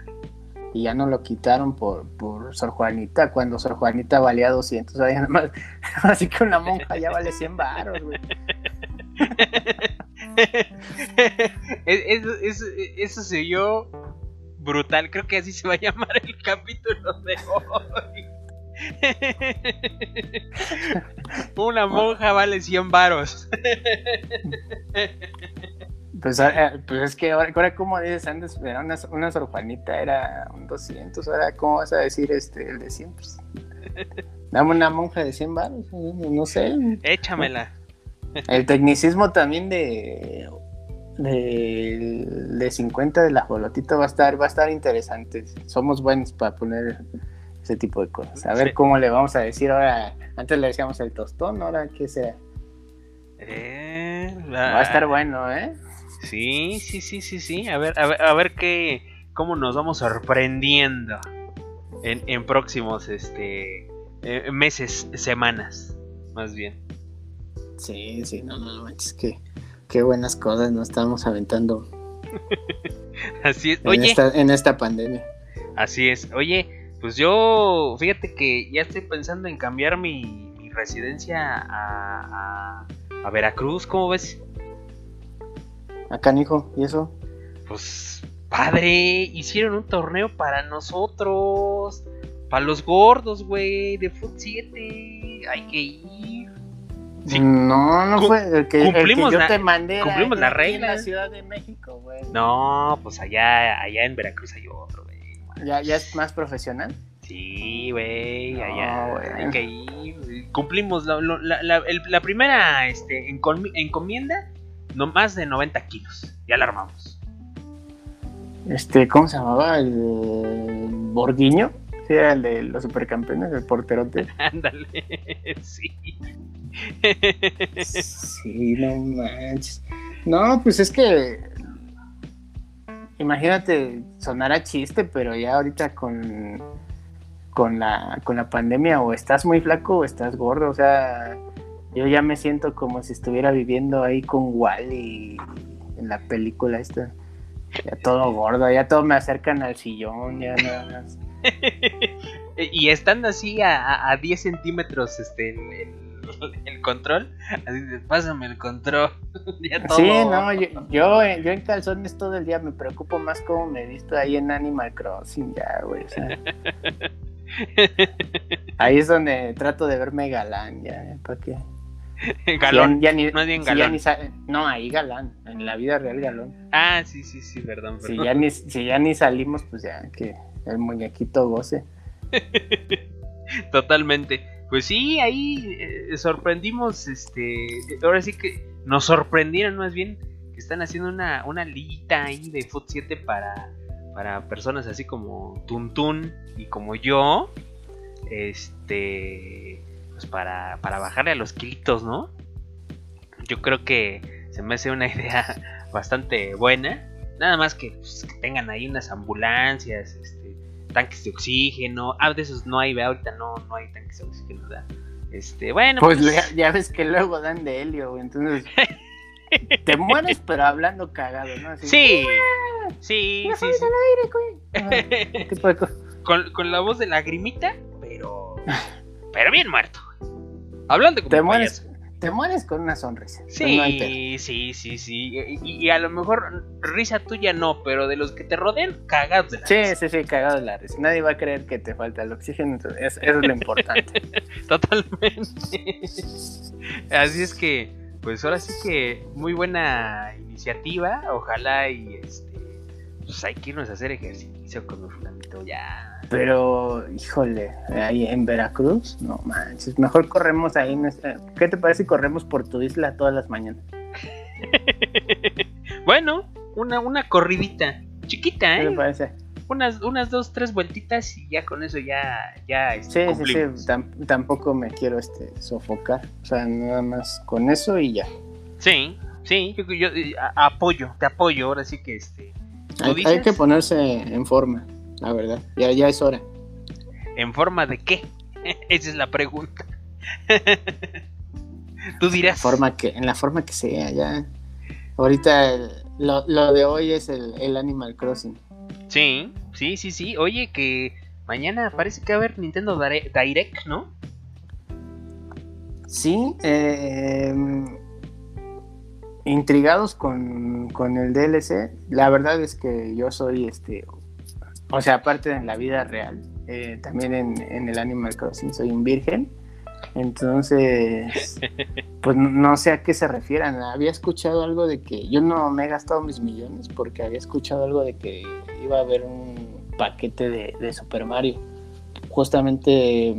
y ya no lo quitaron por, por Sor Juanita, cuando Sor Juanita valía 200, o sea, nada más, así que una monja ya vale 100 baros, güey. eso, eso, eso se oyó brutal, creo que así se va a llamar el capítulo de hoy. Una monja vale 100 varos. Pues, ah, pues, es que ahora, ahora como dices antes, era una, una Sor Juanita, era un 200, ahora cómo vas a decir este, el de 100. Pues, dame una monja de 100 varos, no sé. Échamela. El tecnicismo también de de, de 50 de la bolotita va a estar va a estar interesante. Somos buenos para poner ese tipo de cosas. A ver cómo le vamos a decir ahora. Antes le decíamos el tostón, ahora qué sea. Eh, Va a estar bueno, ¿eh? Sí, sí, sí, sí, sí. A ver, a ver, a ver qué, cómo nos vamos sorprendiendo en, en próximos, este, eh, meses, semanas, más bien. Sí, sí, no, no, manches, que qué buenas cosas nos estamos aventando. Así es. En Oye, esta, en esta pandemia. así es. Oye, pues yo, fíjate que ya estoy pensando en cambiar mi, mi residencia a, a, a Veracruz, ¿cómo ves? Acá, hijo, ¿y eso? Pues, padre, hicieron un torneo para nosotros. Para los gordos, güey, de Foot 7. Hay que ir. Sí. No, no fue el que, el que cumplimos yo la- te mandé. cumplimos la aquí en regla. la Ciudad de México, güey. No, pues allá, allá en Veracruz hay otro. ¿Ya, ¿Ya es más profesional? Sí, güey, No, allá güey. hay que ir. güey. Cumplimos la, la- la- el- la primera este, encomi- encomienda, no más de 90 kilos. Ya la armamos. Este, ¿cómo se llamaba? El Borguiño. Sí, era el de los supercampeones, el porterote. Ándale, sí. Sí, no manches. No, pues es que. Imagínate, sonará chiste, pero ya ahorita con. Con la, con la pandemia, o estás muy flaco o estás gordo. O sea, yo ya me siento como si estuviera viviendo ahí con Wally en la película esta. Ya todo gordo, ya todo me acercan al sillón, ya nada más. y estando así a, a- a 10 centímetros este, el, el- el control, así de, pásame el control. ya todo. Sí, no, yo, yo, eh, yo en calzones todo el día me preocupo más cómo me he visto ahí en Animal Crossing, ya, güey. o sea. ahí es donde trato de verme galán, ya, ¿para qué? Galón. Ya, ya ni, más bien si ya galón. ni sa- no, ahí galán, en la vida real galón. Ah, sí, sí, sí, perdón. Si ya, ni, si ya ni salimos, pues ya, que el muñequito goce. Totalmente. Pues sí, ahí eh, sorprendimos, este, ahora sí que nos sorprendieron más bien que están haciendo una, una liguita ahí de Foot 7 para, para personas así como Tuntun y como yo, este, pues para, para bajarle a los kilitos, ¿no? Yo creo que se me hace una idea bastante buena. Nada más que, pues, que tengan ahí unas ambulancias, este, tanques de oxígeno. Ah, de esos no hay, ¿verdad? ahorita no, no hay tanques de oxígeno, ¿verdad? Este, bueno, Pues pues, ya, ya ves que luego dan de helio, güey, entonces te mueres, pero hablando cagado, ¿no? Así, sí, sí, "Me sí, sí. el aire, güey". Con, con la voz de lagrimita, pero, pero bien muerto. Hablando como Te mueres. Te mueres con una sonrisa. no pedo. Sí, sí, sí, sí. Y, y a lo mejor risa tuya no, pero de los que te rodean, cagados de la Sí, risa. sí, sí, cagado de la risa. Nadie va a creer que te falta el oxígeno, eso, es lo importante. Totalmente. Así es que, pues ahora sí que muy buena iniciativa. Ojalá y este, pues hay que irnos a hacer ejercicio con los fulanitos ya. Pero, híjole, ahí en Veracruz, no manches, mejor corremos ahí. ¿Qué te parece si corremos por tu isla todas las mañanas? bueno, una, una corridita. Chiquita, ¿Qué ¿eh? te parece? Unas, unas dos, tres vueltitas y ya con eso ya, ya Sí, este, sí, cumplimos. sí, tam- tampoco me quiero este, sofocar. O sea, nada más con eso y ya. Sí, sí, yo, yo, eh, a- apoyo, te apoyo. Ahora sí que este. Hay que ponerse en forma, la verdad. Ya, ya es hora. ¿En forma de qué? Esa es la pregunta. Tú dirás. La forma que, en la forma que sea, ya. Ahorita el- lo, lo de hoy es el, el Animal Crossing. Sí, Sí, sí, sí. Oye, que mañana parece que va a haber Nintendo Direct, ¿no? Sí, eh, intrigados con, con, el DLC. La verdad es que yo soy, este, o sea, aparte en la vida real, eh, también en, en, el Animal Crossing soy un virgen. Entonces, pues no sé a qué se refieran. Había escuchado algo de que yo no me he gastado mis millones porque había escuchado algo de que iba a haber un paquete de, de Super Mario. Justamente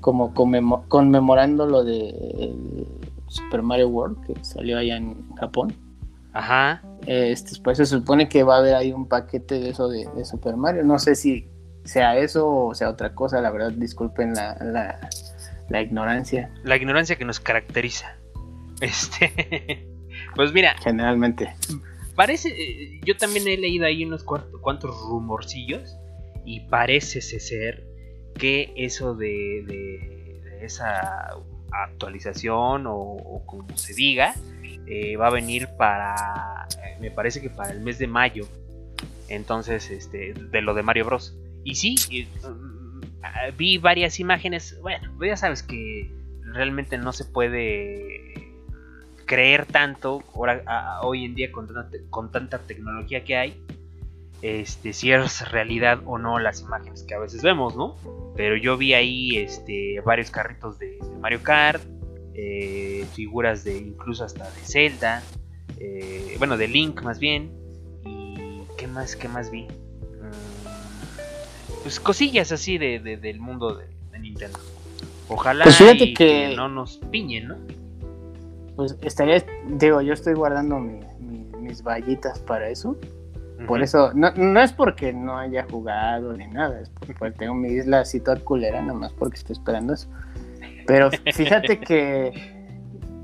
como conmemorando lo de Super Mario World que salió allá en Japón. Ajá. Este, pues se supone que va a haber ahí un paquete de eso de, Super Mario. No sé si sea eso o sea otra cosa, la verdad, disculpen la, la, ignorancia. La ignorancia que nos caracteriza. Este. pues mira. Generalmente. Parece. Eh, yo también he leído ahí unos cuantos rumorcillos. Y parece ser que eso de, de, esa actualización o, como se diga eh, va a venir para eh, me parece que para el mes de mayo. Entonces este de lo de Mario Bros. Y sí mm, vi varias imágenes. Bueno pues ya sabes que realmente no se puede creer tanto ahora, hoy en día con con tanta tecnología que hay este, si es realidad o no las imágenes que a veces vemos, ¿no? Pero yo vi ahí este, varios carritos de, Mario Kart, eh, figuras de incluso hasta de Zelda, eh, bueno, de Link más bien. ¿Y qué más, qué más vi? Mm, pues cosillas así de, del mundo de, Nintendo. Ojalá pues que... no nos piñen, ¿no? Pues estaría, digo, yo estoy guardando mis vallitas para eso. Por eso, no, no es porque no haya jugado ni nada, es porque tengo mi isla así toda culera, nada más porque estoy esperando eso. Pero fíjate que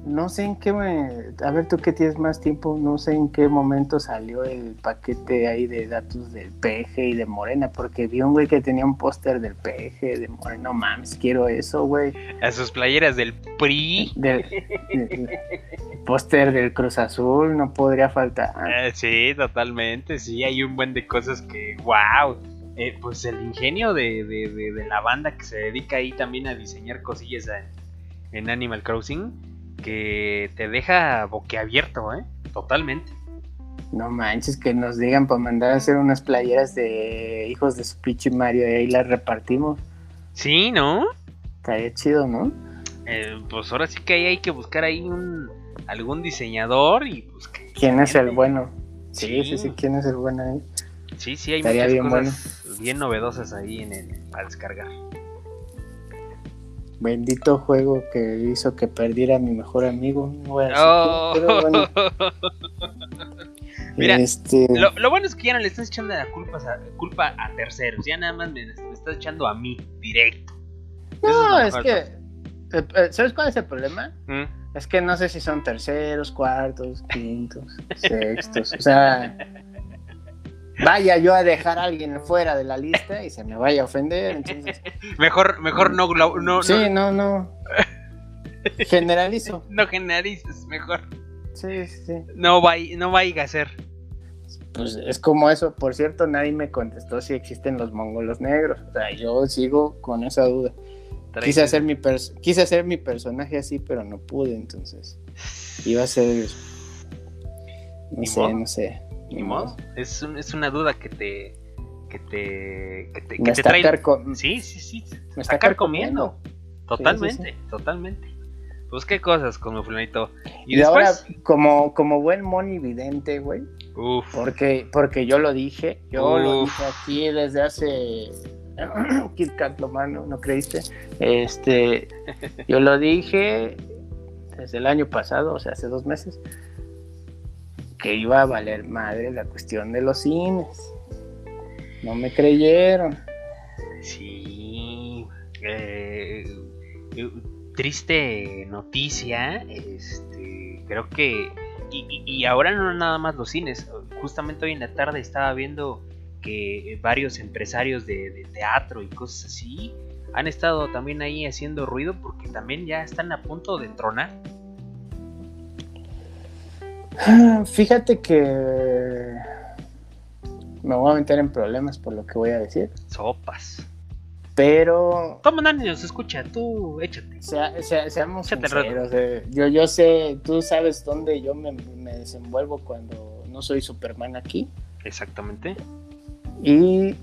no sé en qué me... A ver, tú que tienes más tiempo, no sé en qué momento salió el paquete ahí de datos del PG y de Morena, porque vi un güey que tenía un póster del PG, de Morena, no mames, quiero eso, güey. A sus playeras del PRI. Del, póster del Cruz Azul, no podría faltar. Eh, sí, totalmente, sí, hay un buen de cosas que, wow. Eh, pues el ingenio de, de, de, la banda que se dedica ahí también a diseñar cosillas en Animal Crossing que te deja boquiabierto, ¿eh? Totalmente. No manches, que nos digan para mandar a hacer unas playeras de hijos de su pinche Mario y ahí las repartimos. Sí, ¿no? Estaría chido, ¿no? Eh, pues ahora sí que hay que buscar ahí un algún diseñador y pues ¿Quién es el bueno? Sí, sí, sí, ¿quién es el bueno ahí? Sí, sí, hay muchas bien cosas bien novedosas ahí en el, para descargar. Bendito juego que hizo que perdiera a mi mejor amigo. Oh. Mira, este... lo, bueno es que ya no le estás echando la culpa a, culpa a terceros, ya nada más me, estás echando a mí directo. No, es, que. Eh, eh, ¿Sabes cuál es el problema? ¿Mm? Es que no sé si son terceros, cuartos, quintos, sextos. O sea, vaya yo a dejar a alguien fuera de la lista y se me vaya a ofender. Entonces... mejor, mejor no, no, Sí, no, no. Generalizo. No generalices, mejor. Sí, sí. No vaya, no vaya a ser. Pues es como eso. Por cierto, nadie me contestó si existen los mongolos negros. O sea, yo sigo con esa duda. Quise hacer, mi quise hacer mi personaje así, pero no pude, entonces. Iba a ser. No sé, no sé. Es, es una duda que te. que te. que te, que te trae. Sí, sí, sí. Me está carcomiendo. Totalmente, totalmente. Pues qué cosas como fulanito. Y, después... ahora, como, como buen Moni vidente, güey. Uf. Porque, porque yo lo dije. Yo lo dije aquí desde hace. Kit Kat lo mano, ¿no creíste? Este, yo lo dije desde el año pasado, o sea, hace dos meses que iba a valer madre la cuestión de los cines. No me creyeron. Sí. Eh, eh, triste noticia. Este, creo que. Y, ahora no nada más los cines. Justamente hoy en la tarde estaba viendo que varios empresarios de, teatro y cosas así han estado también ahí haciendo ruido porque también ya están a punto de tronar. Fíjate que me voy a meter en problemas por lo que voy a decir. Sopas. Pero. ¿Cómo nadie nos escucha? Tú, échate. seamos sinceros. Eh, yo, yo sé, tú sabes dónde yo me, desenvuelvo cuando no soy Superman aquí. Exactamente. Y.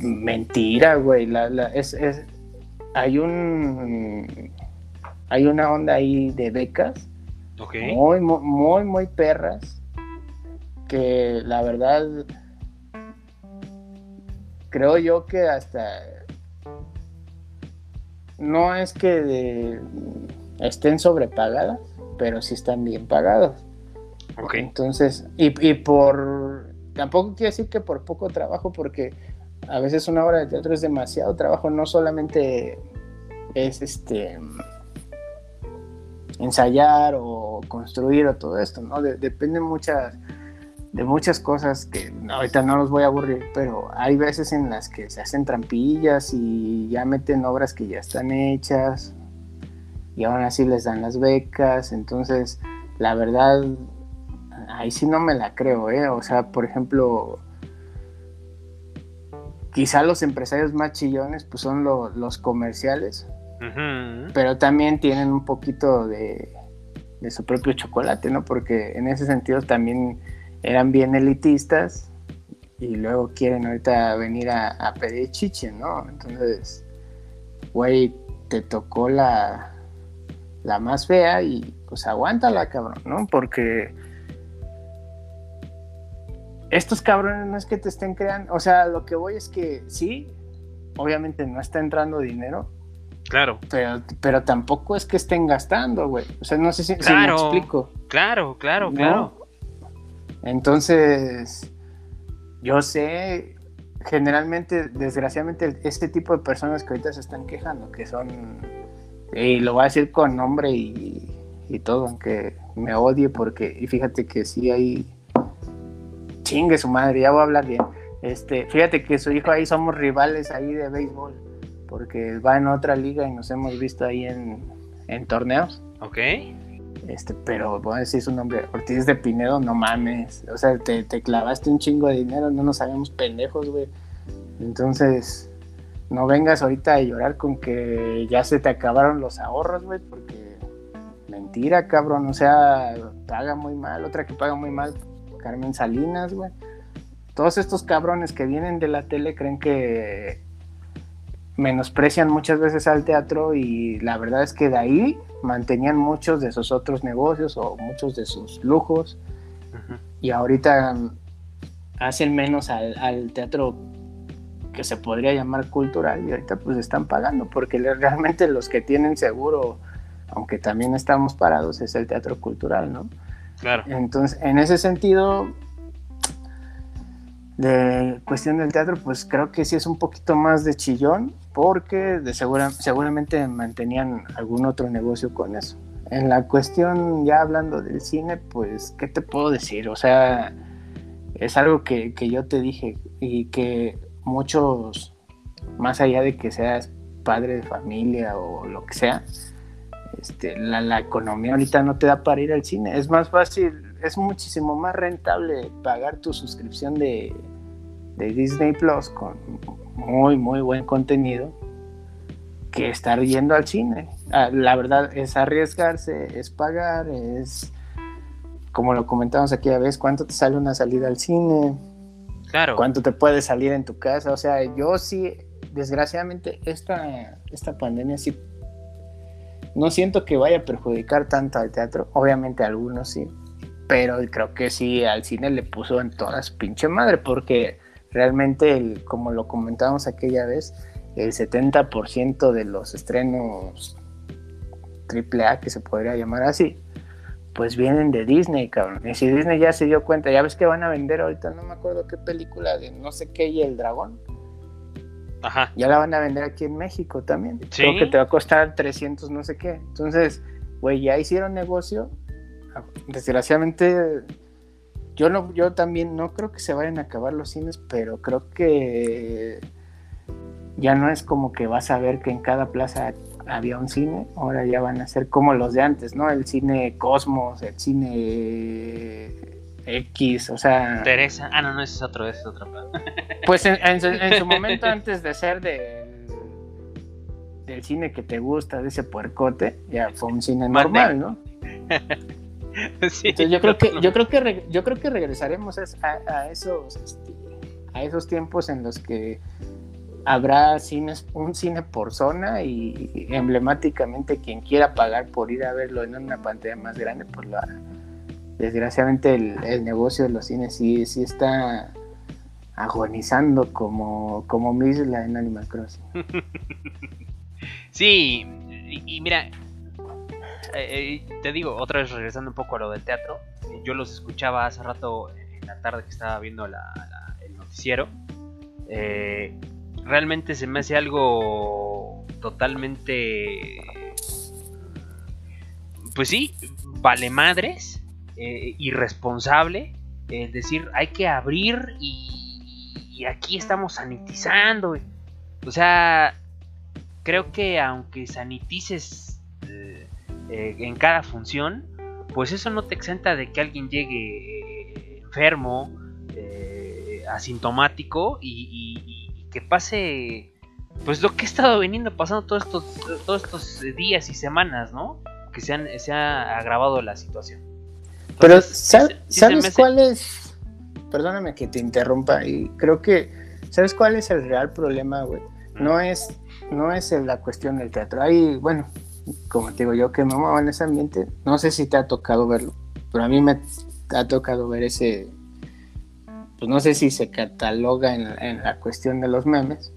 mentira, güey. es, hay un. Hay una onda ahí de becas. Muy, muy, muy perras. Que la verdad. Creo yo que hasta no es que estén sobrepagadas, pero sí están bien pagadas. Entonces, y, por, tampoco quiere decir que por poco trabajo, porque a veces una obra de teatro es demasiado trabajo, no solamente es este ensayar o construir o todo esto, ¿no? depende muchas de muchas cosas que ahorita no los voy a aburrir, pero hay veces en las que se hacen trampillas y ya meten obras que ya están hechas y aún así les dan las becas, entonces la verdad ahí sí no me la creo, ¿eh? O sea, por ejemplo, quizá los empresarios más chillones pues son los comerciales, pero también tienen un poquito de, su propio chocolate, ¿no? Porque en ese sentido también eran bien elitistas y luego quieren ahorita venir a, pedir chiche, ¿no? Entonces, güey, te tocó la, la más fea y pues aguántala, cabrón, ¿no? Porque estos cabrones no es que te estén creando, o sea, lo que voy es que sí, obviamente no está entrando dinero. Claro. Pero, pero tampoco es que estén gastando, güey. O sea, no sé si, me explico. Claro, claro, claro. Entonces, yo sé, generalmente, desgraciadamente, este tipo de personas que ahorita se están quejando, que son, y lo voy a decir con nombre y, todo, aunque me odie porque, y fíjate que sí hay, chingue su madre, ya voy a hablar bien. Este, fíjate que su hijo ahí somos rivales ahí de béisbol, porque va en otra liga y nos hemos visto ahí en, en torneos. Ok. Este, pero voy a decir su nombre, Ortiz de Pinedo, no mames. O sea, te, clavaste un chingo de dinero, no nos sabemos pendejos, güey. Entonces, no vengas ahorita a llorar con que ya se te acabaron los ahorros, güey, porque mentira, cabrón. O sea, paga muy mal. Otra que paga muy mal, Carmen Salinas, güey. Todos estos cabrones que vienen de la tele creen que menosprecian muchas veces al teatro y la verdad es que de ahí mantenían muchos de sus otros negocios o muchos de sus lujos. Y ahorita hacen menos al, teatro que se podría llamar cultural y ahorita pues están pagando porque realmente los que tienen seguro aunque también estamos parados es el teatro cultural no claro. Entonces en ese sentido de cuestión del teatro, pues creo que sí es un poquito más de chillón, porque de segura, seguramente mantenían algún otro negocio con eso. En la cuestión, ya hablando del cine, pues, ¿qué te puedo decir? O sea, es algo que, yo te dije y que muchos, más allá de que seas padre de familia o lo que sea, este, la, la economía ahorita no te da para ir al cine. Es más fácil es muchísimo más rentable pagar tu suscripción de, Disney Plus con muy, muy buen contenido que estar yendo al cine. Ah, la verdad es arriesgarse, es pagar, es como lo comentamos aquí a veces, cuánto te sale una salida al cine, claro. cuánto te puede salir en tu casa. O sea, yo sí, desgraciadamente, esta, esta pandemia sí, no siento que vaya a perjudicar tanto al teatro. Obviamente algunos sí, pero creo que sí al cine le puso en todas pinche madre, porque realmente, el, como lo comentábamos aquella vez, el 70% de los estrenos AAA, que se podría llamar así, pues vienen de Disney, cabrón. Y si Disney ya se dio cuenta, ya ves que van a vender ahorita, no me acuerdo qué película de no sé qué y el dragón. Ajá. Ya la van a vender aquí en México también. Creo que te va a costar 300 no sé qué. Entonces, güey, ya hicieron negocio desgraciadamente yo no yo también no creo que se vayan a acabar los cines pero creo que ya no es como que vas a ver que en cada plaza había un cine ahora ya van a ser como los de antes no el cine Cosmos el cine X, o sea... Teresa, ah, no, no, ese es otro, ese es otro. Pues en, su, momento, antes de ser del, del cine que te gusta, de ese puercote, ya fue un cine normal, ¿no? sí, yo creo que yo creo que yo creo que regresaremos a, esos este, a esos tiempos en los que habrá cines, un cine por zona y emblemáticamente quien quiera pagar por ir a verlo en una pantalla más grande, pues lo hará. Desgraciadamente el, negocio de los cines sí, sí está agonizando como, como Misla en Animal Crossing. sí, y, mira, eh, eh, te digo, otra vez regresando un poco a lo del teatro, yo los escuchaba hace rato en la tarde que estaba viendo el noticiero. Eh, realmente se me hace algo totalmente... Pues sí, vale madres, eh, irresponsable, es decir, hay que abrir y, aquí estamos sanitizando. O sea, creo que aunque sanitices eh, en cada función, pues eso no te exenta de que alguien llegue enfermo, asintomático y, que pase pues lo que ha estado veniendo pasando todos estos, todos estos días y semanas, ¿no? Que se, han, se ha agravado la situación. Pero, ¿sabes, cuál es? Perdóname que te interrumpa, y creo que, ¿sabes cuál es el real problema, güey? No es, no es la cuestión del teatro. Ahí, bueno, como te digo yo, que me muevo en ese ambiente, no sé si te ha tocado verlo, pero a mí me ha tocado ver ese, pues no sé si se cataloga en, la cuestión de los memes,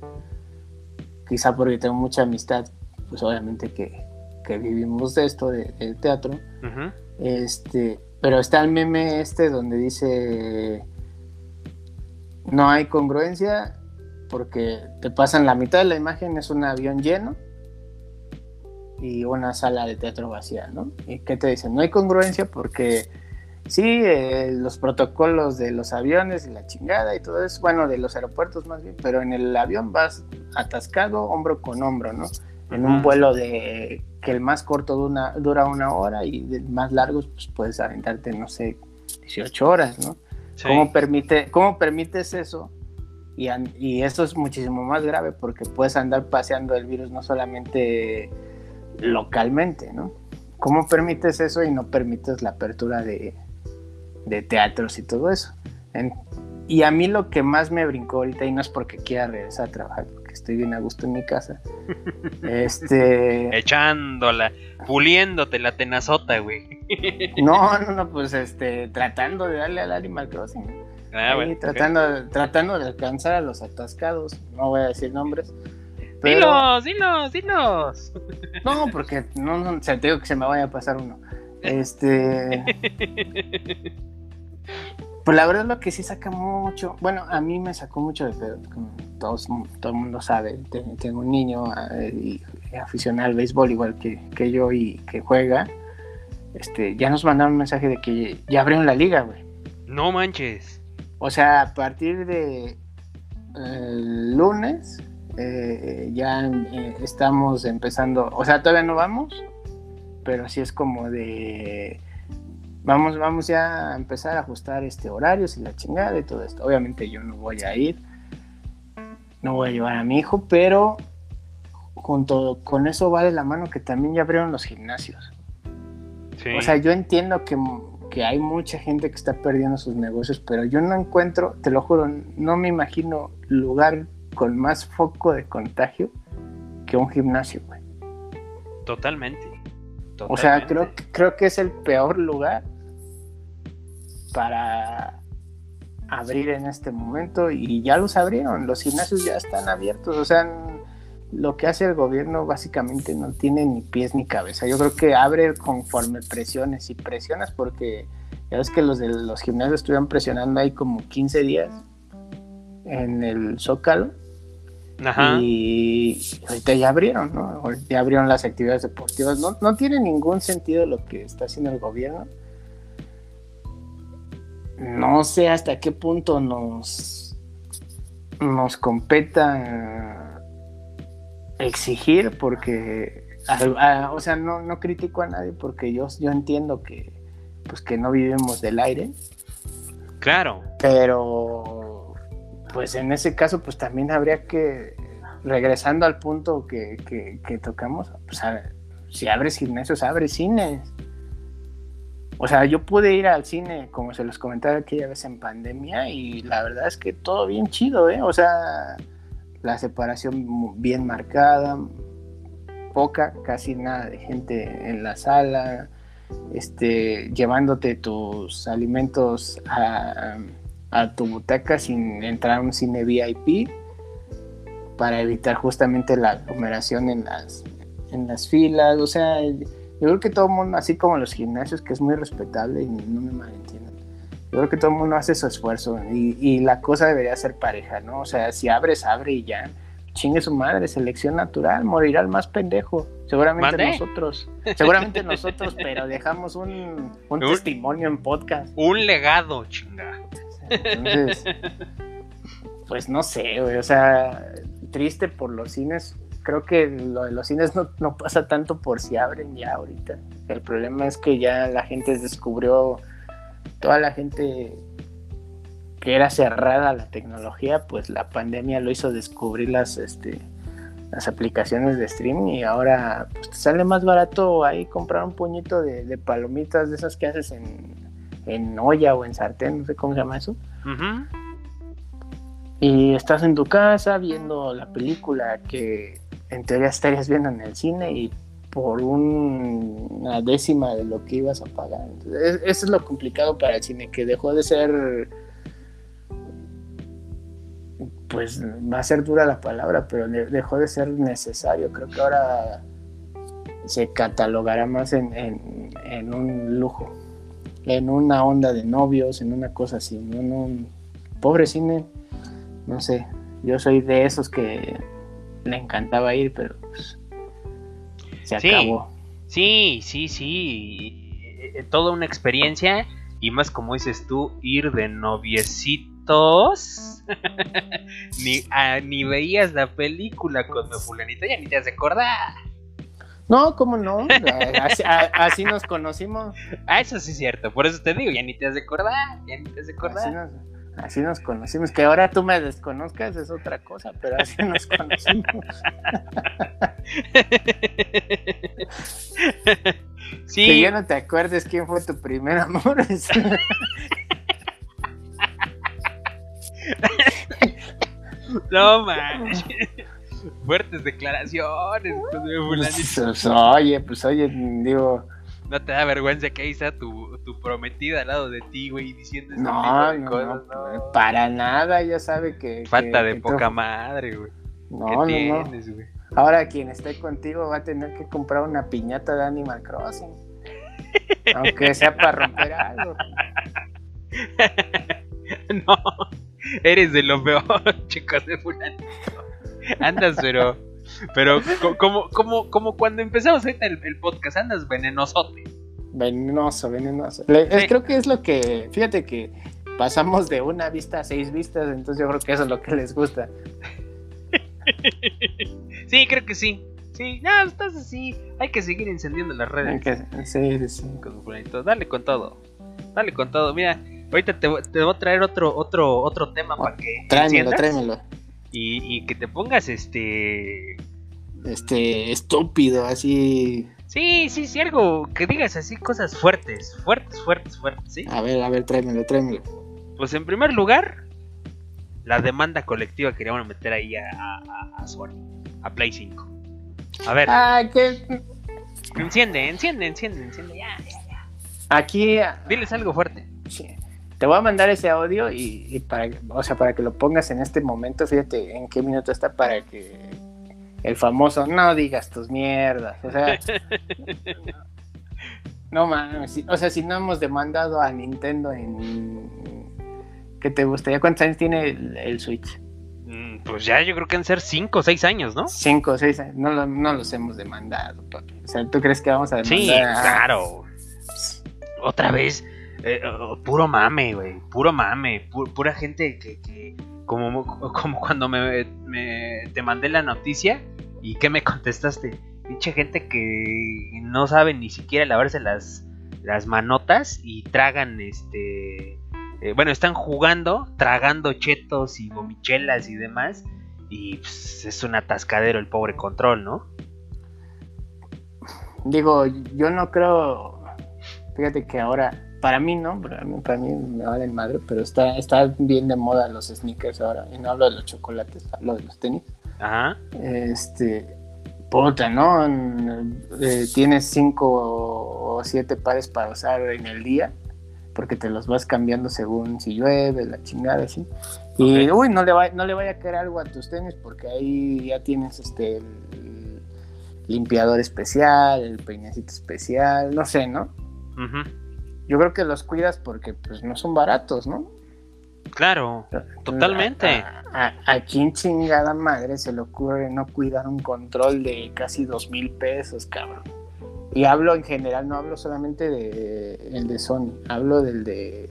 quizá porque tengo mucha amistad, pues obviamente que, vivimos de esto, del teatro, este, pero está el meme este donde dice, no hay congruencia porque te pasan la mitad de la imagen, es un avión lleno y una sala de teatro vacía, ¿no? ¿Y qué te dicen? No hay congruencia porque Sí, eh, los protocolos de los aviones y la chingada y todo eso, bueno, de los aeropuertos más bien, pero en el avión vas atascado hombro con hombro, ¿no? En un vuelo de que el más corto dura una hora y el más largo pues puedes aventarte, no sé, 18 horas, ¿no? ¿Cómo, permite, ¿Cómo permites eso? Y, y eso es muchísimo más grave porque puedes andar paseando el virus no solamente localmente, ¿no? ¿Cómo permites eso y no permites la apertura de, de teatros y todo eso. y a mí lo que más me brincó ahorita, y no es porque quiera regresar a trabajar, porque estoy bien a gusto en mi casa, este... Echándola, puliéndote la tenazota, güey. no, no, no, pues este, tratando de darle al Animal Crossing. Ah, tratando, tratando de alcanzar a los atascados, no voy a decir nombres. Dilos, dilos, dilos. No, porque no, no, se te digo que se me vaya a pasar uno. Este. Pues la verdad lo que sí saca mucho, bueno, a mí me sacó mucho de pedo, como todos, todo el mundo sabe, tengo un niño eh, aficionado al béisbol igual que, yo y que juega, este, ya nos mandaron un mensaje de que ya abrieron la liga, güey. No manches. O sea, a partir de el lunes eh, ya eh, estamos empezando, o sea, todavía no vamos, pero así es como de vamos, vamos ya a empezar a ajustar este horarios y la chingada y todo esto. Obviamente yo no voy a ir, no voy a llevar a mi hijo, pero junto con eso va de la mano que también ya abrieron los gimnasios. O sea, yo entiendo que, que, hay mucha gente que está perdiendo sus negocios, pero yo no encuentro, te lo juro, no me imagino lugar con más foco de contagio que un gimnasio, güey. Totalmente. O sea, creo, creo que es el peor lugar para abrir en este momento y ya los abrieron, los gimnasios ya están abiertos, o sea, lo que hace el gobierno básicamente no tiene ni pies ni cabeza. Yo creo que abre conforme presiones y presionas porque ya ves que los de los gimnasios estuvieron presionando ahí como 15 días en el Zócalo y ahorita ya abrieron, ¿no? Ya abrieron las actividades deportivas. No, no tiene ningún sentido lo que está haciendo el gobierno. No sé hasta qué punto nos, nos competa exigir, porque, o sea, no, no critico a nadie porque yo, yo entiendo que, pues, que no vivimos del aire Claro. Pero, pues en ese caso, pues también habría que, regresando al punto que, tocamos, pues a si abres gimnasios, abres cines. O sea, yo pude ir al cine, como se los comentaba aquella vez en pandemia, y la verdad es que todo bien chido, ¿eh? O sea, la separación bien marcada, poca, casi nada de gente en la sala, este, llevándote tus alimentos a, a tu butaca sin entrar a un cine VIP para evitar justamente la aglomeración en las, en las filas, o sea, yo creo que todo el mundo, así como los gimnasios, que es muy respetable y no me malentiendan, yo creo que todo el mundo hace su esfuerzo y, y, la cosa debería ser pareja, ¿no? O sea, si abres, abre y ya. Chingue su madre, selección natural, morirá el más pendejo. Seguramente nosotros, seguramente nosotros, pero dejamos un, un Un- testimonio en podcast. Un legado, chinga. Entonces, pues no sé, o sea, triste por los cines. Creo que lo de los cines no, no pasa tanto por si abren ya ahorita. El problema es que ya la gente descubrió, toda la gente que era cerrada a la tecnología, pues la pandemia lo hizo descubrir las, este, las aplicaciones de streaming y ahora pues, te sale más barato ahí comprar un puñito de, de palomitas de esas que haces en, en olla o en sartén, no sé cómo se llama eso. Y estás en tu casa viendo la película que en teoría estarías viendo en el cine y por un- una décima de lo que ibas a pagar. Entonces, es- eso es lo complicado para el cine, que dejó de ser, pues va a ser dura la palabra, pero de- dejó de ser necesario. Creo que ahora se catalogará más en, en- en un lujo, en una onda de novios, en una cosa así, no un pobre cine no sé, yo soy de esos que le encantaba ir, pero pues, se Sí. acabó. Sí, sí, sí. eh, eh, Toda una experiencia. Y más como dices tú, ir de noviecitos. ni, ah, ni veías la película con mi fulanito, ya ni te has de acordar. No, ¿cómo no? Así, a- así nos conocimos. Ah, eso sí es cierto. Por eso te digo, ya ni te has de acordar. Ya ni te has de Así acordar. nos, así nos conocimos. Que ahora tú me desconozcas es otra cosa, pero así nos conocimos. Que sí, ya no te acuerdes quién fue tu primer amor. no manches. Fuertes declaraciones. pues. Pues, oye, pues oye, digo, No te da vergüenza que ahí está tu, tu prometida al lado de ti, güey, diciendo ese tipo no, de no, cosas, no, no. para nada, ya sabe que. Falta que- de que poca tú- madre, güey. No, ¿Qué no, no. tienes, güey? Ahora quien esté contigo va a tener que comprar una piñata de Animal Crossing. Aunque sea para romper algo. no, eres de lo peor, chicos de fulanito. Andas, pero, pero co- como, como, como cuando empezamos ahorita el, el podcast, andas venenosote. Venenoso, venenoso. Le- es- Sí. creo que es lo que, fíjate que pasamos de una vista a seis vistas, entonces yo creo que eso es lo que les gusta. Sí, creo que sí. Sí, no, estás así. Hay que seguir encendiendo las redes. Que- sí, sí. Dale con todo. Dale con todo. Mira, ahorita te, voy- te voy a traer otro, otro, otro tema para que Tráemelo, enciendas tráemelo. Y, y que te pongas este. Este, estúpido, así. Sí, sí, sí, algo que digas así, cosas fuertes, fuertes, fuertes, fuertes, ¿sí? A ver, a ver, tráemelo, tráemelo. Pues en primer lugar, la demanda colectiva que le van a meter ahí a, a, a Sony, a Play 5. A ver, Ah, que enciende, enciende, enciende, enciende, ya, ya, ya. aquí Diles algo fuerte. Sí. Te voy a mandar ese audio y, y para, o sea, para que lo pongas en este momento, fíjate en qué minuto está para que el famoso no digas tus mierdas. O sea, no mames, o sea, si no hemos demandado a Nintendo en ¿qué te gustaría? ¿Cuántos años tiene el, el Switch? Mm, Pues ya yo creo que han ser 5 o 6 años, ¿no? Cinco o seis años. No, lo- no los hemos demandado, papi. O sea, ¿tú crees que vamos a demandar? Sí, claro. Otra vez, eh, oh, puro mame, güey. Puro mame. pu- pura gente que, que como, como cuando me, te mandé la noticia y que me contestaste. Pinche gente que no sabe ni siquiera lavarse las, las manotas y tragan este eh, bueno, están jugando, tragando chetos y gomichelas y demás, y pues, es un atascadero el pobre control, ¿no? Digo, yo no creo, fíjate que ahora, para mí no, para mí, para mí me vale madre, pero está, está bien de moda los sneakers ahora, y no hablo de los chocolates, hablo de los tenis. Ajá. Este, puta, ¿no? Eh, tienes cinco o siete pares para usar en el día, porque te los vas cambiando según si llueve, la chingada, así. Y, uy, no le, va, no le vaya a caer algo a tus tenis, porque ahí ya tienes este el limpiador especial, el peinecito especial, no sé, ¿no? Yo creo que los cuidas porque pues no son baratos, ¿no? Claro, totalmente. A, a, quién chingada madre se le ocurre no cuidar un control de casi dos mil pesos, cabrón. Y hablo en general, no hablo solamente de el de Sony, hablo del de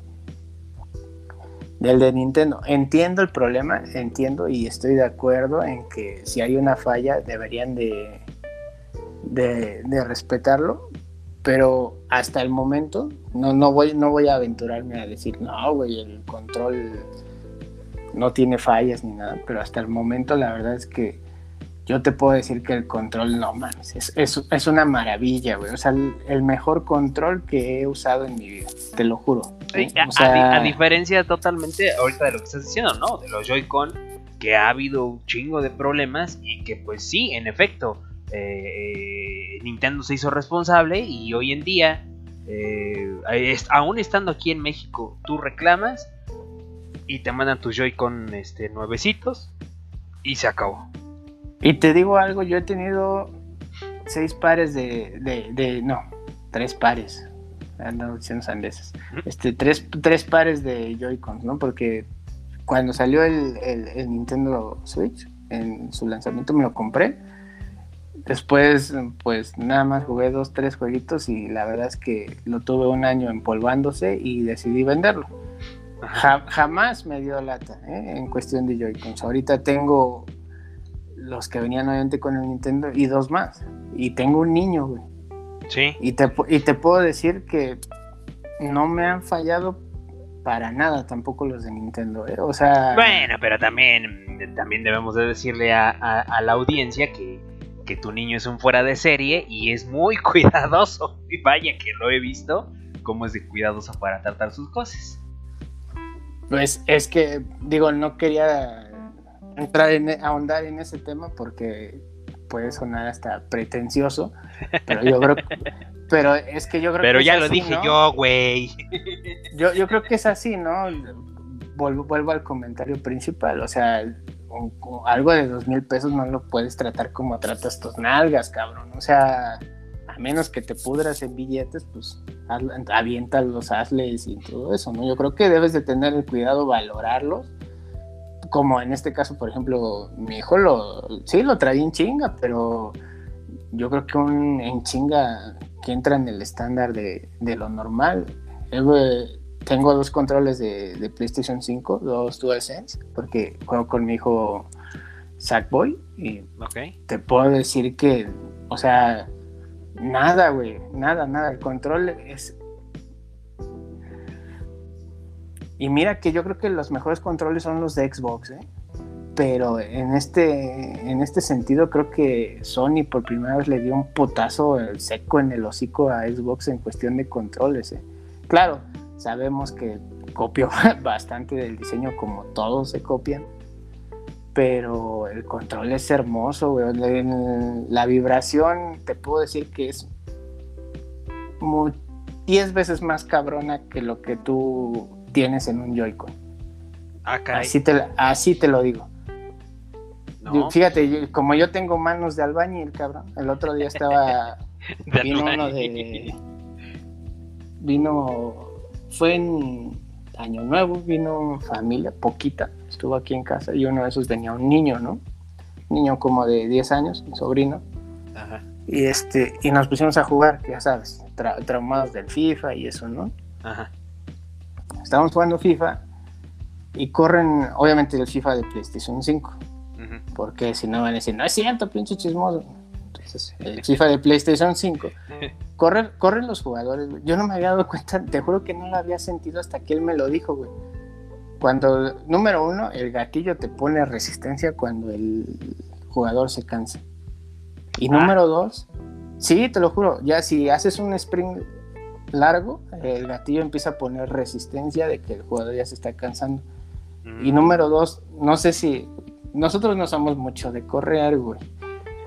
del de Nintendo. Entiendo el problema, entiendo y estoy de acuerdo en que si hay una falla deberían de, de, de respetarlo, pero hasta el momento no, no, voy, no voy a aventurarme a decir, no, güey, el control no tiene fallas ni nada, pero hasta el momento la verdad es que yo te puedo decir que el control, no mames, es, es, es una maravilla, güey. O sea, el, mejor control que he usado en mi vida, te lo juro. o sea... a, diferencia totalmente ahorita de lo que estás diciendo, ¿no? De los Joy-Con, que ha habido un chingo de problemas y que pues sí, en efecto, eh, Nintendo se hizo responsable y hoy en día, eh, aún estando aquí en México, tú reclamas y te mandan tus Joy-Con este, nuevecitos y se acabó. Y te digo algo, yo he tenido seis pares de, de, no, tres pares, ando diciendo sandeces, este, tres, tres pares de Joy-Cons, ¿no? Porque cuando salió el, el Nintendo Switch, en su lanzamiento me lo compré Después, pues nada más jugué dos, tres jueguitos y la verdad es que lo tuve un año empolvándose y decidí venderlo. jamás me dio lata ¿eh? en cuestión de Joy-Cons. Ahorita tengo los que venían obviamente con el Nintendo y dos más. Y tengo un niño, güey. Sí. Y te, y te puedo decir que no me han fallado para nada tampoco los de Nintendo, ¿eh? O sea... Bueno, pero también, también debemos de decirle a la audiencia que que tu niño es un fuera de serie y es muy cuidadoso. Y vaya que lo he visto, cómo es de cuidadoso para tratar sus cosas. Pues es que, digo, no quería entrar en, e, ahondar en ese tema porque puede sonar hasta pretencioso, pero yo creo pero es que yo creo pero ya lo dije yo, güey. Yo, yo creo que es así, ¿no? Vuelvo, vuelvo al comentario principal, o sea, algo de dos mil pesos no lo puedes tratar como tratas tus nalgas, cabrón. O sea, a menos que te pudras en billetes, pues los hazles y todo eso, ¿no? Yo creo que debes de tener el cuidado, valorarlos. Como en este caso, por ejemplo, mi hijo lo, sí lo traía en chinga, pero yo creo que un en chinga que entra en el estándar de, de lo normal. Tengo dos controles de, PlayStation 5, dos DualSense, porque juego con mi hijo Sackboy y te puedo decir que, o sea, nada, güey, nada, nada. El control es. Y mira que yo creo que los mejores controles son los de Xbox, ¿eh? Pero en este, en este sentido creo que Sony por primera vez le dio un potazo seco en el hocico a Xbox en cuestión de controles. ¿eh? Claro, Sabemos que copió bastante del diseño como todos se copian, pero el control es hermoso, güey. La vibración, te puedo decir que es 10 veces más cabrona que lo que tú tienes en un Joy-Con. Ah, así, te, así te lo digo. fíjate, como yo tengo manos de albañil, cabrón. El otro día estaba. vino uno de. Vino fue en Año Nuevo, vino familia, poquita, estuvo aquí en casa y uno de esos tenía un niño, ¿no? niño como de 10 años, mi sobrino. Ajá. Y, este, y nos pusimos a jugar, ya sabes, traumados del FIFA y eso, ¿no? Ajá. Estábamos jugando FIFA y corren, obviamente, el FIFA de PlayStation 5. Porque si no van a decir, no es cierto, pinche chismoso. Entonces el FIFA de PlayStation 5, corren, corren los jugadores, güey. Yo no me había dado cuenta, te juro que no lo había sentido hasta que él me lo dijo, güey. Cuando, número uno, el gatillo te pone resistencia cuando el jugador se cansa. Y Ah. número dos, sí, te lo juro, ya si haces un sprint largo, el gatillo empieza a poner resistencia de que el jugador ya se está cansando. Mm. Y número dos, no sé si nosotros no somos mucho de correr, güey.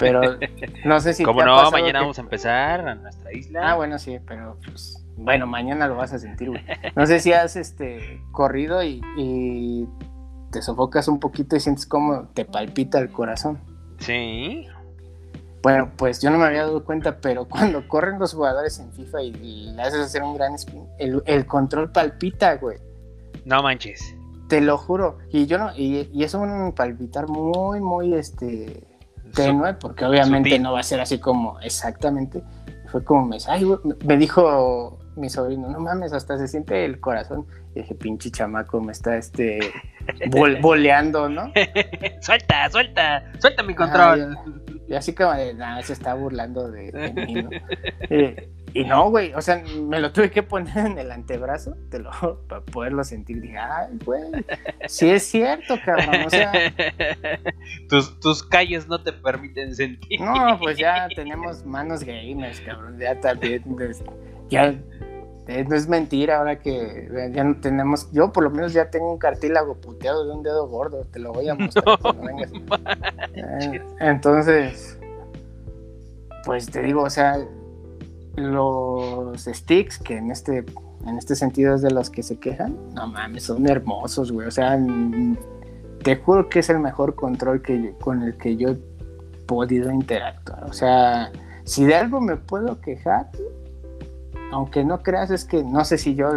Pero no sé si. Como no, mañana que- vamos a empezar a nuestra isla. Ah, bueno, sí, pero pues. Bueno, mañana lo vas a sentir, güey. No sé si has este corrido y, y te sofocas un poquito y sientes como te palpita el corazón. Sí. Bueno, pues yo no me había dado cuenta, pero cuando corren los jugadores en FIFA y, y le haces hacer un gran spin, el, el control palpita, güey. No manches. Te lo juro. Y yo no, y, y es un palpitar muy, muy este tenue, porque obviamente sutil. no va a ser así como exactamente. Fue como me, ay, me dijo mi sobrino, no mames, hasta se siente el corazón. Y dije, pinche chamaco, me está este bol- boleando, ¿no? suelta, suelta, suelta mi control. Ah, y así como de, nada, se está burlando de, de mí, ¿no? Eh, y no, güey, o sea, me lo tuve que poner en el antebrazo, te lo, para poderlo sentir. Dije, ay, güey, sí es cierto, cabrón, o sea, tus, tus calles no te permiten sentir. no, pues ya tenemos manos gamers, cabrón, ya también, pues, ya, eh, no es mentira ahora que eh, ya no tenemos, yo por lo menos ya tengo un cartílago puteado de un dedo gordo, te lo voy a mostrar. Eh, Entonces, pues te digo, o sea, los sticks, que en este, en este sentido es de los que se quejan, no mames, son hermosos, güey. O sea, te juro que es el mejor control que yo- con el que yo he podido interactuar. O sea, si de algo me puedo quejar, aunque no creas, es que no sé si yo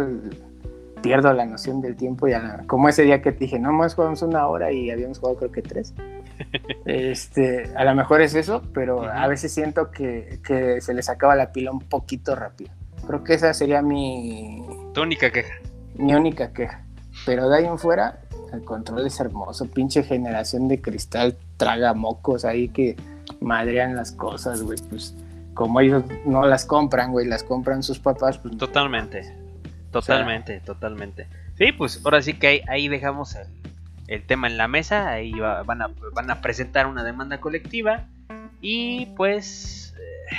pierdo la noción del tiempo. Y a la- como ese día que te dije, no más jugamos una hora y habíamos jugado creo que tres. Este, a lo mejor es eso, pero a veces siento que, que se les acaba la pila un poquito rápido. Creo que esa sería mi, Tu única queja. mi única queja. Pero de ahí en fuera, el control es hermoso. Pinche generación de cristal traga mocos ahí que madrean las cosas, güey. Pues como ellos no las compran, güey, las compran sus papás, pues Totalmente. Totalmente, totalmente. Sí, pues ahora sí que ahí, ahí dejamos el, el tema en la mesa. Ahí va- van, a, van a presentar una demanda colectiva. Y pues. eh,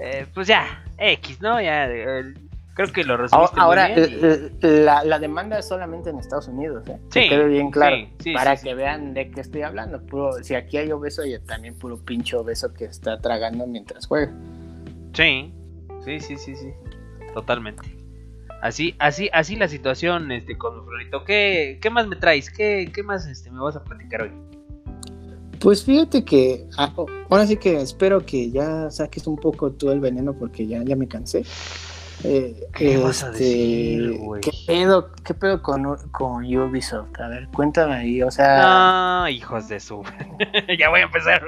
eh, pues ya, X, ¿no? Ya. eh, creo que lo resumiste muy Ahora, bien y- l- l- la, la demanda es solamente en Estados Unidos, ¿eh? Que Sí, quede bien claro. sí, sí, para sí, que sí. vean de qué estoy hablando. Puro, si aquí hay obeso, y también puro pinche obeso que está tragando mientras juega. Sí, sí, sí, sí, sí. Totalmente. Así, así, así la situación, este, con Florito. ¿Qué, qué más me traes? ¿Qué, qué más este, me vas a platicar hoy? Pues fíjate que ah, oh, ahora sí que espero que ya saques un poco tú el veneno porque ya, ya me cansé. Eh, ¿Qué vas a decir, güey? ¿qué pedo, ¿Qué pedo con, con Ubisoft? A ver, cuéntame ahí, o sea... No, hijos de su. ya voy a empezar.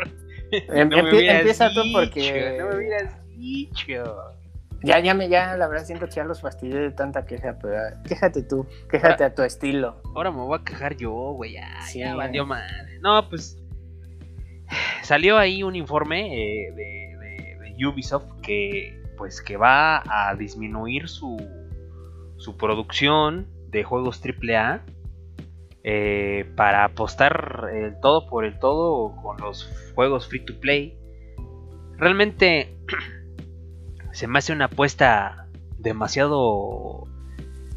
Em- No empie- empieza tú porque- No me hubieras dicho. Ya, ya me, ya, la verdad siento que ya los fastidié de tanta queja, pero ah, quéjate tú, quéjate a tu estilo. Ahora me voy a quejar yo, güey. Ya, Sí. ya valió madre. No, pues. Salió ahí un informe eh, de, de- de Ubisoft que. Pues que va a disminuir su. su producción de juegos AAA. eh, para apostar el todo por el todo con los juegos free to play. Realmente se me hace una apuesta demasiado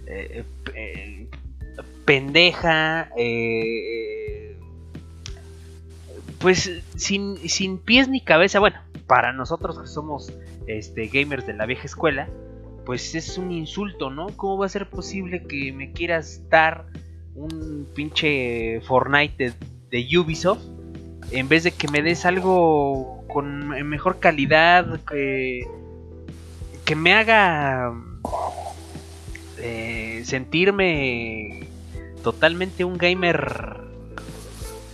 eh, pendeja, eh, pues sin, sin pies ni cabeza. Bueno, para nosotros que somos este, gamers de la vieja escuela, pues es un insulto, ¿no? ¿Cómo va a ser posible que me quieras dar un pinche Fortnite de, Ubisoft en vez de que me des algo con mejor calidad, que, que me haga eh, sentirme totalmente un gamer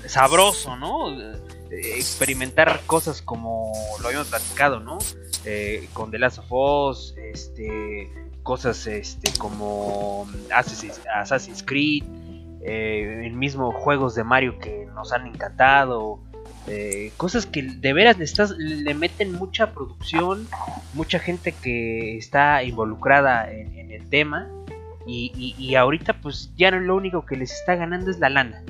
sabroso, ¿no? Experimentar cosas como lo habíamos platicado, ¿no? Eh, con The Last of Us, este, cosas este, como Assassin's, Assassin's Creed, eh, el mismo juegos de Mario que nos han encantado, Eh, cosas que de veras le, meten mucha producción, mucha gente que está involucrada en, el tema. Y, ahorita pues ya lo único que les está ganando es la lana.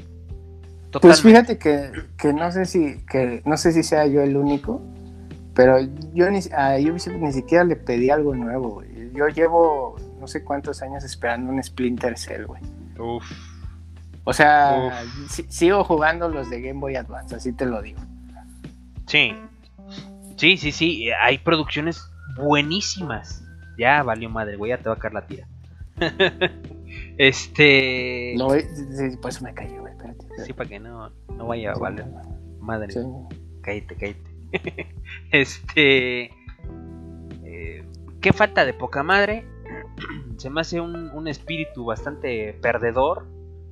Pues fíjate que, que, no sé si que no sé si sea yo el único, pero yo ni, a Ubisoft ni siquiera le pedí algo nuevo. Yo llevo no sé cuántos años esperando un Splinter Cell, güey. Uf. O sea, sigo jugando los de Game Boy Advance, así te lo digo. Sí. Sí, sí, sí. Hay producciones buenísimas. Ya valió madre, güey, ya te va a caer la tira. este. No, por eso me cayó, güey. Sí, para que no, no vaya a valer madre. Cállate, cállate. este. Eh, qué falta de poca madre. Se me hace un, un espíritu bastante perdedor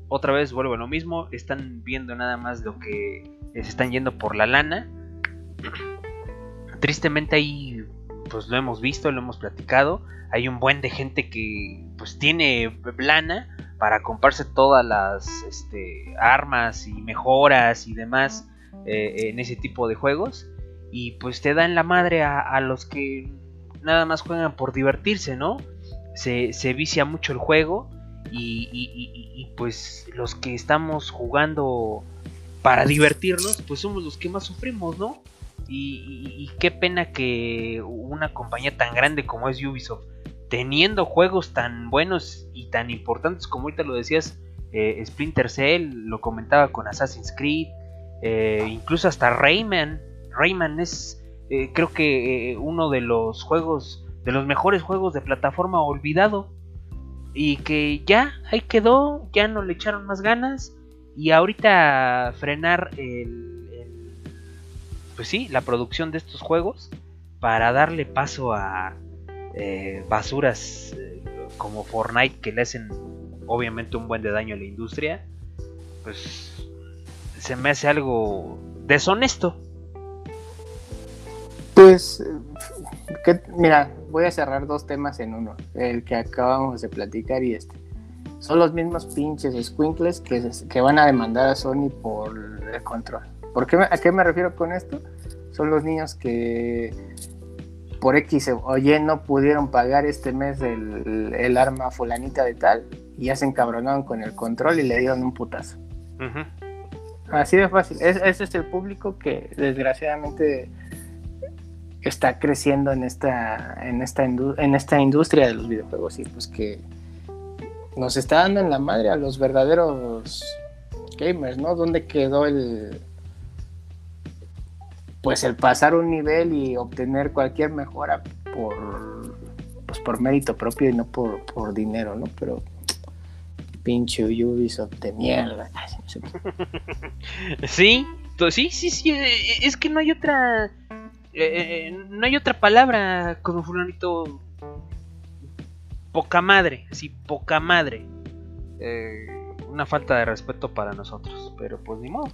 otra vez vuelvo a lo mismo, están viendo nada más lo que se están yendo por la lana. Tristemente ahí, pues lo hemos visto, lo hemos platicado, hay un buen de gente que pues tiene lana para comprarse todas las este, armas y mejoras y demás eh, en ese tipo de juegos y pues te dan la madre a, los que nada más juegan por divertirse, ¿no? Se, se vicia mucho el juego y, pues los que estamos jugando para divertirnos, pues somos los que más sufrimos, ¿no? Y, qué pena que una compañía tan grande como es Ubisoft, teniendo juegos tan buenos y tan importantes como ahorita lo decías, eh, Splinter Cell, lo comentaba con Assassin's Creed, eh, incluso hasta Rayman. Rayman es, eh, creo que uno de los juegos, de los mejores juegos de plataforma olvidado y que ya ahí quedó, ya no le echaron más ganas y ahorita frenar el, pues sí, la producción de estos juegos para darle paso a eh, basuras eh, como Fortnite que le hacen obviamente un buen de daño a la industria, pues se me hace algo deshonesto. Pues, que, mira, voy a cerrar dos temas en uno, el que acabamos de platicar y este. Son los mismos pinches squinkles que, que van a demandar a Sony por el control. ¿Por qué, ¿A qué me refiero con esto? Son los niños que por X o Y no pudieron pagar este mes el, arma fulanita de tal y ya se encabronaron con el control y le dieron un putazo. Así de fácil. ese es el público que desgraciadamente está creciendo en esta, en esta, en esta industria de los videojuegos y pues que nos está dando en la madre a los verdaderos gamers, ¿no? ¿Dónde quedó el pues el pasar un nivel y obtener cualquier mejora por pues por mérito propio y no por, por dinero, ¿no? Pero pinche Ubisoft de mierda. Sí, sí, sí, sí, es que no hay otra eh, eh, no hay otra palabra como fulanito. Poca madre, sí, poca madre. Eh, una falta de respeto para nosotros, pero pues ni modo.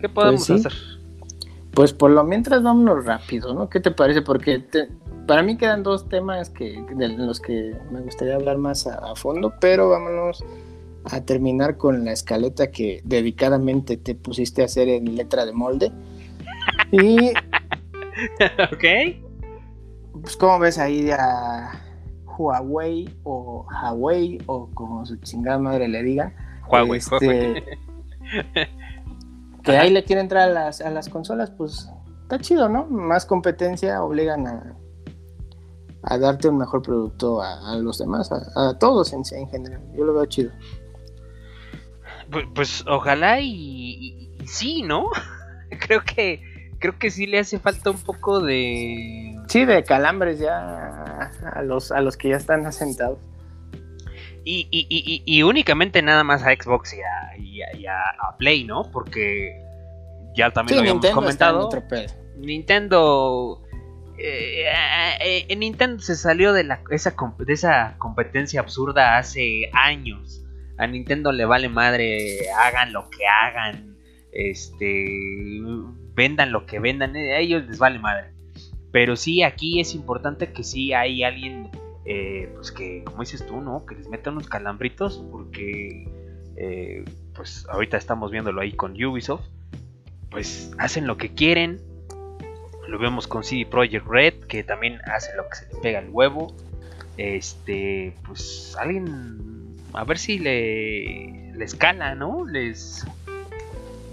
¿Qué podemos pues hacer? Pues por lo mientras vámonos rápido, ¿no? ¿Qué te parece? Porque para mí quedan dos temas que, de los que me gustaría hablar más a, fondo, pero vámonos a terminar con la escaleta que dedicadamente te pusiste a hacer en letra de molde. Y ok. Pues, ¿cómo ves ahí a Huawei o Huawei o como su chingada madre le diga? Huawei, este, Que ahí le quiere entrar a las, a las consolas, pues está chido, ¿no? Más competencia obligan a, a darte un mejor producto a, los demás, a, todos en, en, general. Yo lo veo chido. Pues, pues ojalá y, y sí, ¿no? Creo que creo que sí le hace falta un poco de... Sí, de calambres ya a los, a los que ya están asentados. Y, y, y, y únicamente nada más a Xbox y a, a, Play, ¿no? Porque ya también lo habíamos comentado. Nintendo... Eh, eh, eh, Nintendo se salió de, la, esa, de esa competencia absurda hace años. A Nintendo le vale madre, hagan lo que hagan. Este vendan lo que vendan, eh, a ellos les vale madre. Pero sí, aquí es importante que sí hay alguien, eh, pues que, como dices tú, ¿no? Que les meta unos calambritos, porque, eh, pues ahorita estamos viéndolo ahí con Ubisoft. pues hacen lo que quieren. Lo vemos con CD Projekt Red, que también hace lo que se le pega al huevo. Este, pues alguien, a ver si le, le escala, ¿no? Les,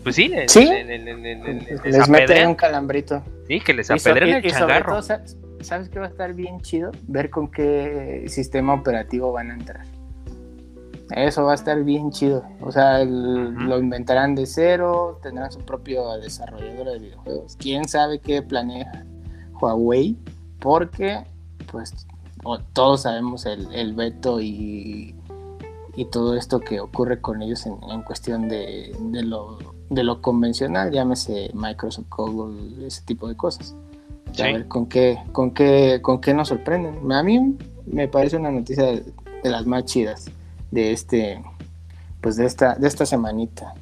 pues sí, les, ¿Sí? le- le- le- le- le- les Les mete un calambrito. Sí, que les y- el changarro. todo, ¿sabes qué va a estar bien chido? Ver con qué sistema operativo van a entrar. Eso va a estar bien chido. O sea, el- lo inventarán de cero, tendrán su propio desarrollador de videojuegos. ¿Quién sabe qué planea Huawei? Porque, pues, o- todos sabemos el, el veto y, y todo esto que ocurre con ellos en, en cuestión de, de lo, de lo convencional, llámese Microsoft, Google, ese tipo de cosas. Sí. A ver con qué, con qué, con qué nos sorprenden. A mí me parece una noticia de, de las más chidas de este, pues de esta, de esta semanita.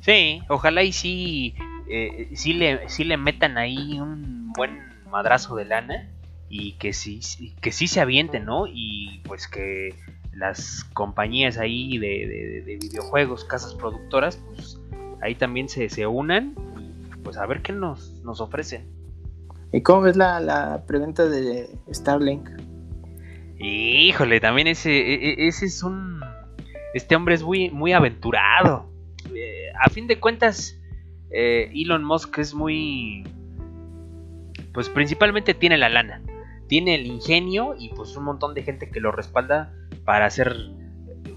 Sí, ojalá y sí, eh, sí, le, sí le metan ahí un buen madrazo de lana y que sí, que sí se avienten, ¿no? Y pues que las compañías ahí de, de- de videojuegos, casas productoras, pues ahí también se, se unan y pues a ver qué nos, nos ofrecen. ¿Y cómo ves la, la preventa de Starlink? Híjole, también ese, e- e- ese es un... Este hombre es muy, muy aventurado. Eh, a fin de cuentas, eh, Elon Musk es muy... Pues principalmente tiene la lana. Tiene el ingenio y pues un montón de gente que lo respalda para hacer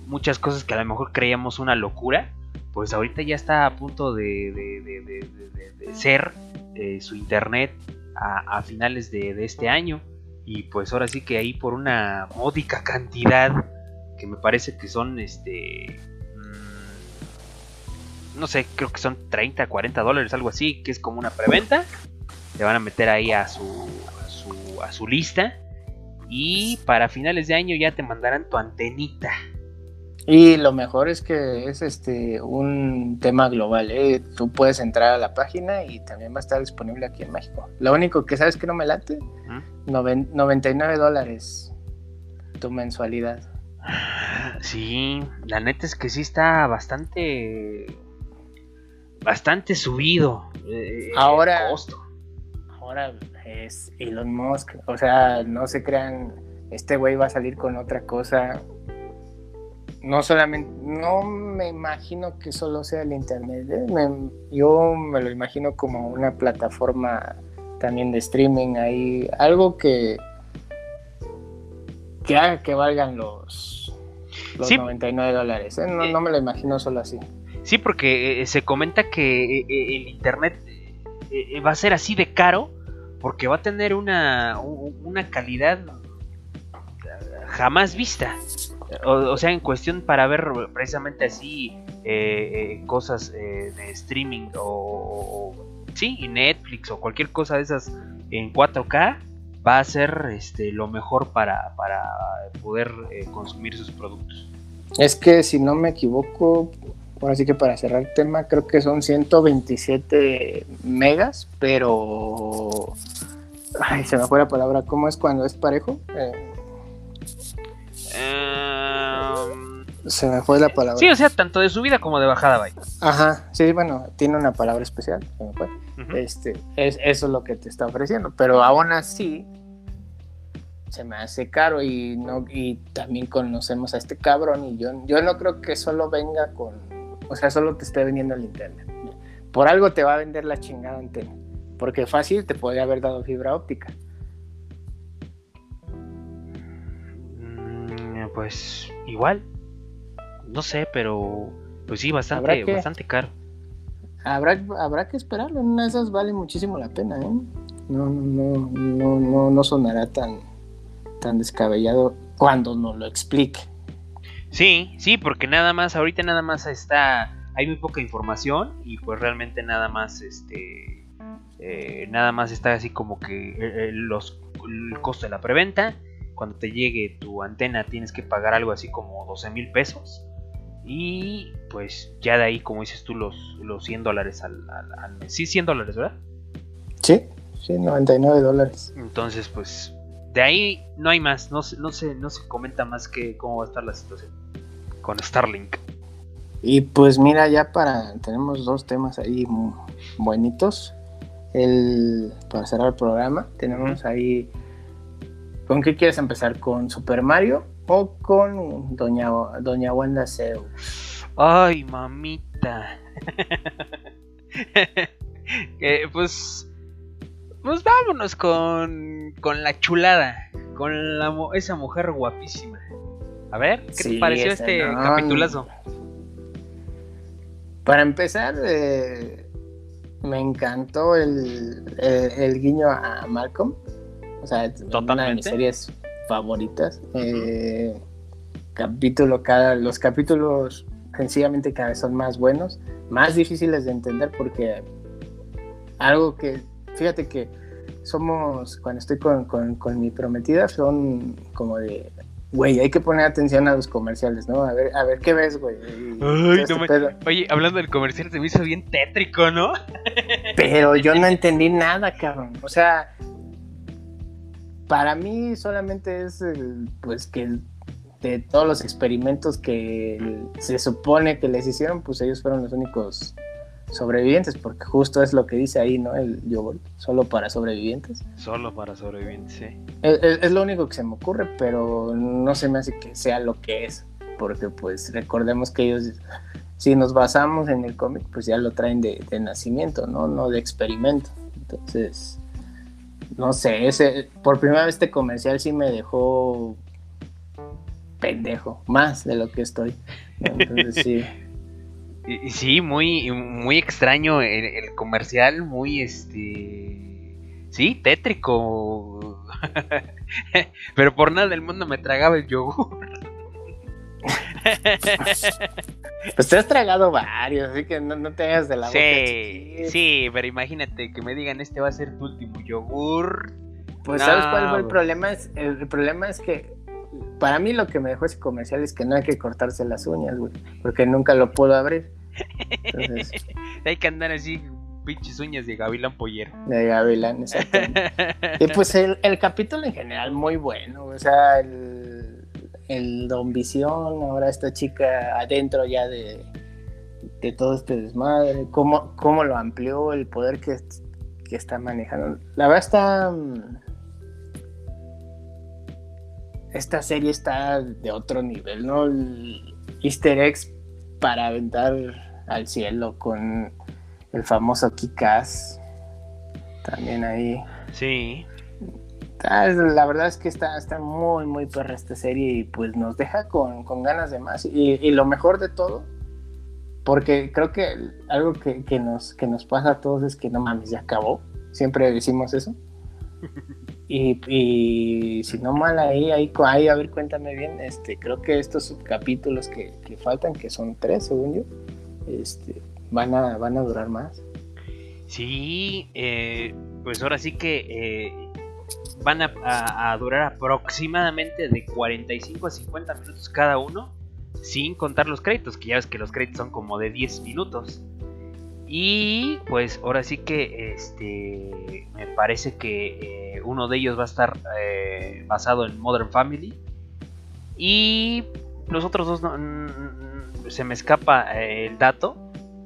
muchas cosas que a lo mejor creíamos una locura. Pues ahorita ya está a punto de, de- de- de- ser eh, su internet a, finales de, este año. Y pues ahora sí que ahí por una módica cantidad, que me parece que son este... mm, No sé, creo que son 30, 40 dólares, algo así, que es como una preventa. Te van a meter ahí a su, a su, a su lista. Y para finales de año ya te mandarán tu antenita. Y lo mejor es que es este un tema global. ¿eh? Tú puedes entrar a la página y también va a estar disponible aquí en México. Lo único que sabes que no me late, noven- 99 dólares tu mensualidad. Sí, la neta es que sí está bastante... Bastante subido. eh, el Ahora- costo. Ahora es Elon Musk. O sea, no se crean, este güey va a salir con otra cosa. No solamente, no me imagino que solo sea el internet. ¿eh? Me- yo me lo imagino como una plataforma también de streaming ahí, algo que que haga que valgan los, los Sí. 99 dólares. ¿eh? No, Eh. no me lo imagino solo así. Sí, porque se comenta que el internet va a ser así de caro porque va a tener una, una calidad eh, jamás vista. O, sea, en cuestión para ver precisamente así eh, eh, cosas eh, de streaming o, o- sí, Netflix o cualquier cosa de esas en 4K va a ser este, lo mejor para, para poder consumir sus productos. Es que si no me equivoco, ahora sí que para cerrar el tema, creo que son 127 megas, pero... Ay, se me fue la palabra. ¿Cómo es cuando es parejo? Eh, Em, se me fue la palabra. Sí, o sea, tanto de subida como de bajada, vaya. Ajá, sí, bueno, tiene una palabra especial. se me fue. Ujú. Este, es, eso es lo que te está ofreciendo, pero aún así se me hace caro y no y también conocemos a este cabrón y yo, yo no creo que solo venga con, o sea, solo te esté vendiendo el internet. Por algo te va a vender la chingada antena, porque fácil te podría haber dado fibra óptica. Pues igual. No sé, pero pues sí, bastante, que- bastante caro. Habrá, habrá que esperarlo, en una de esas vale muchísimo la pena, ¿eh? No, no, no, no, no, no sonará tan, tan descabellado cuando nos lo explique. Sí, sí, porque nada más, ahorita nada más está, hay muy poca información y pues realmente nada más, este, eh, nada más está así como que eh, eh, los, el costo de la preventa. Cuando te llegue tu antena tienes que pagar algo así como 12 mil pesos. Y pues ya de ahí, como dices tú, los, los 100 dólares al, al- al mes. Sí, 100 dólares, ¿verdad? Sí, sí, 99 dólares. Entonces, pues, de ahí no hay más, no se, no se, no se comenta más que cómo va a estar la situación con Starlink. Y pues mira, ya para, tenemos dos temas ahí muy buenitos. El, para cerrar el programa, tenemos ahí, ¿con qué quieres empezar? ¿Con Super Mario o con Doña, Doña Wanda Zeus? Ay, mamita. pues, pues vámonos con, con la chulada, con la, esa mujer guapísima. A ver, ¿qué te pareció este capitulazo? Para empezar, eh, me encantó el, guiño a Malcolm. O sea, una de mis series favoritas. Eh, capítulo cada, los capítulos sencillamente cada vez son más buenos, más difíciles de entender porque algo que, fíjate que somos, cuando estoy con, con mi prometida, son como de güey, hay que poner atención a los comerciales, ¿no? A ver, a ver qué ves, güey. Este Oye, hablando del comercial, se me hizo bien tétrico, ¿no? Pero yo no entendí nada, cabrón. O sea, para mí solamente es, pues, que de todos los experimentos que se supone que les hicieron, pues ellos fueron los únicos sobrevivientes, porque justo es lo que dice ahí, ¿no? El yogur, solo para sobrevivientes. Solo para sobrevivientes, sí. Es, lo único que se me ocurre, pero no se me hace que sea lo que es, porque pues recordemos que ellos, si nos basamos en el cómic, pues ya lo traen de, nacimiento, ¿no? No de experimento. Entonces, no sé, ese, por primera vez este comercial sí me dejó pendejo, más de lo que estoy. Entonces sí. Sí, muy, muy extraño el, comercial, muy este. Sí, tétrico. Pero por nada del mundo me tragaba el yogur. Pues te has tragado varios, así que no, te hagas de la boca. Sí, sí, pero imagínate que me digan este va a ser tu último yogur. Pues sabes cuál fue el problema es el problema es que para mí lo que me dejó ese comercial es que no hay que cortarse las uñas, güey, porque nunca lo puedo abrir. hay que andar así, pinches uñas de gavilán pollero. De gavilán, exactamente. y pues el, capítulo en general muy bueno, o sea, el, el Don Visión, ahora esta chica adentro ya de, de todo este desmadre, cómo, cómo lo amplió, el poder que, que está manejando. La verdad está mm, esta serie está de otro nivel, ¿no? easter eggs para aventar al cielo con el famoso Kikas. También ahí. Sí. La verdad es que está, está muy, muy perra esta serie y pues nos deja con, ganas de más. Y, lo mejor de todo, porque creo que algo que, que, nos, que nos pasa a todos es que no mames, ya acabó. Siempre decimos eso. Y, si no mal ahí, ahí, ahí, a ver, cuéntame bien, este, creo que estos subcapítulos que, que faltan, que son tres según yo, este, van, a, van a durar más. Sí, eh, pues ahora sí que eh, van a, durar aproximadamente de 45 a 50 minutos cada uno, sin contar los créditos, que ya ves que los créditos son como de 10 minutos. Y pues ahora sí que este me parece que eh, uno de ellos va a estar eh, basado en Modern Family. Y los otros dos se me escapa eh, el dato.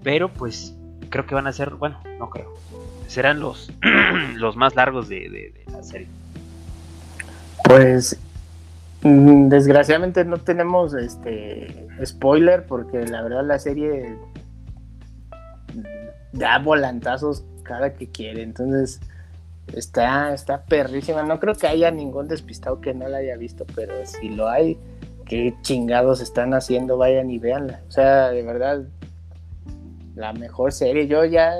Pero pues creo que van a ser, bueno, no creo. Serán los, los más largos de, de la serie. Pues mm, desgraciadamente no tenemos este spoiler porque la verdad la serie da volantazos cada que quiere. Entonces, está, está perrísima. No creo que haya ningún despistado que no la haya visto, pero si lo hay, qué chingados están haciendo, vayan y véanla. O sea, de verdad, la mejor serie. Yo ya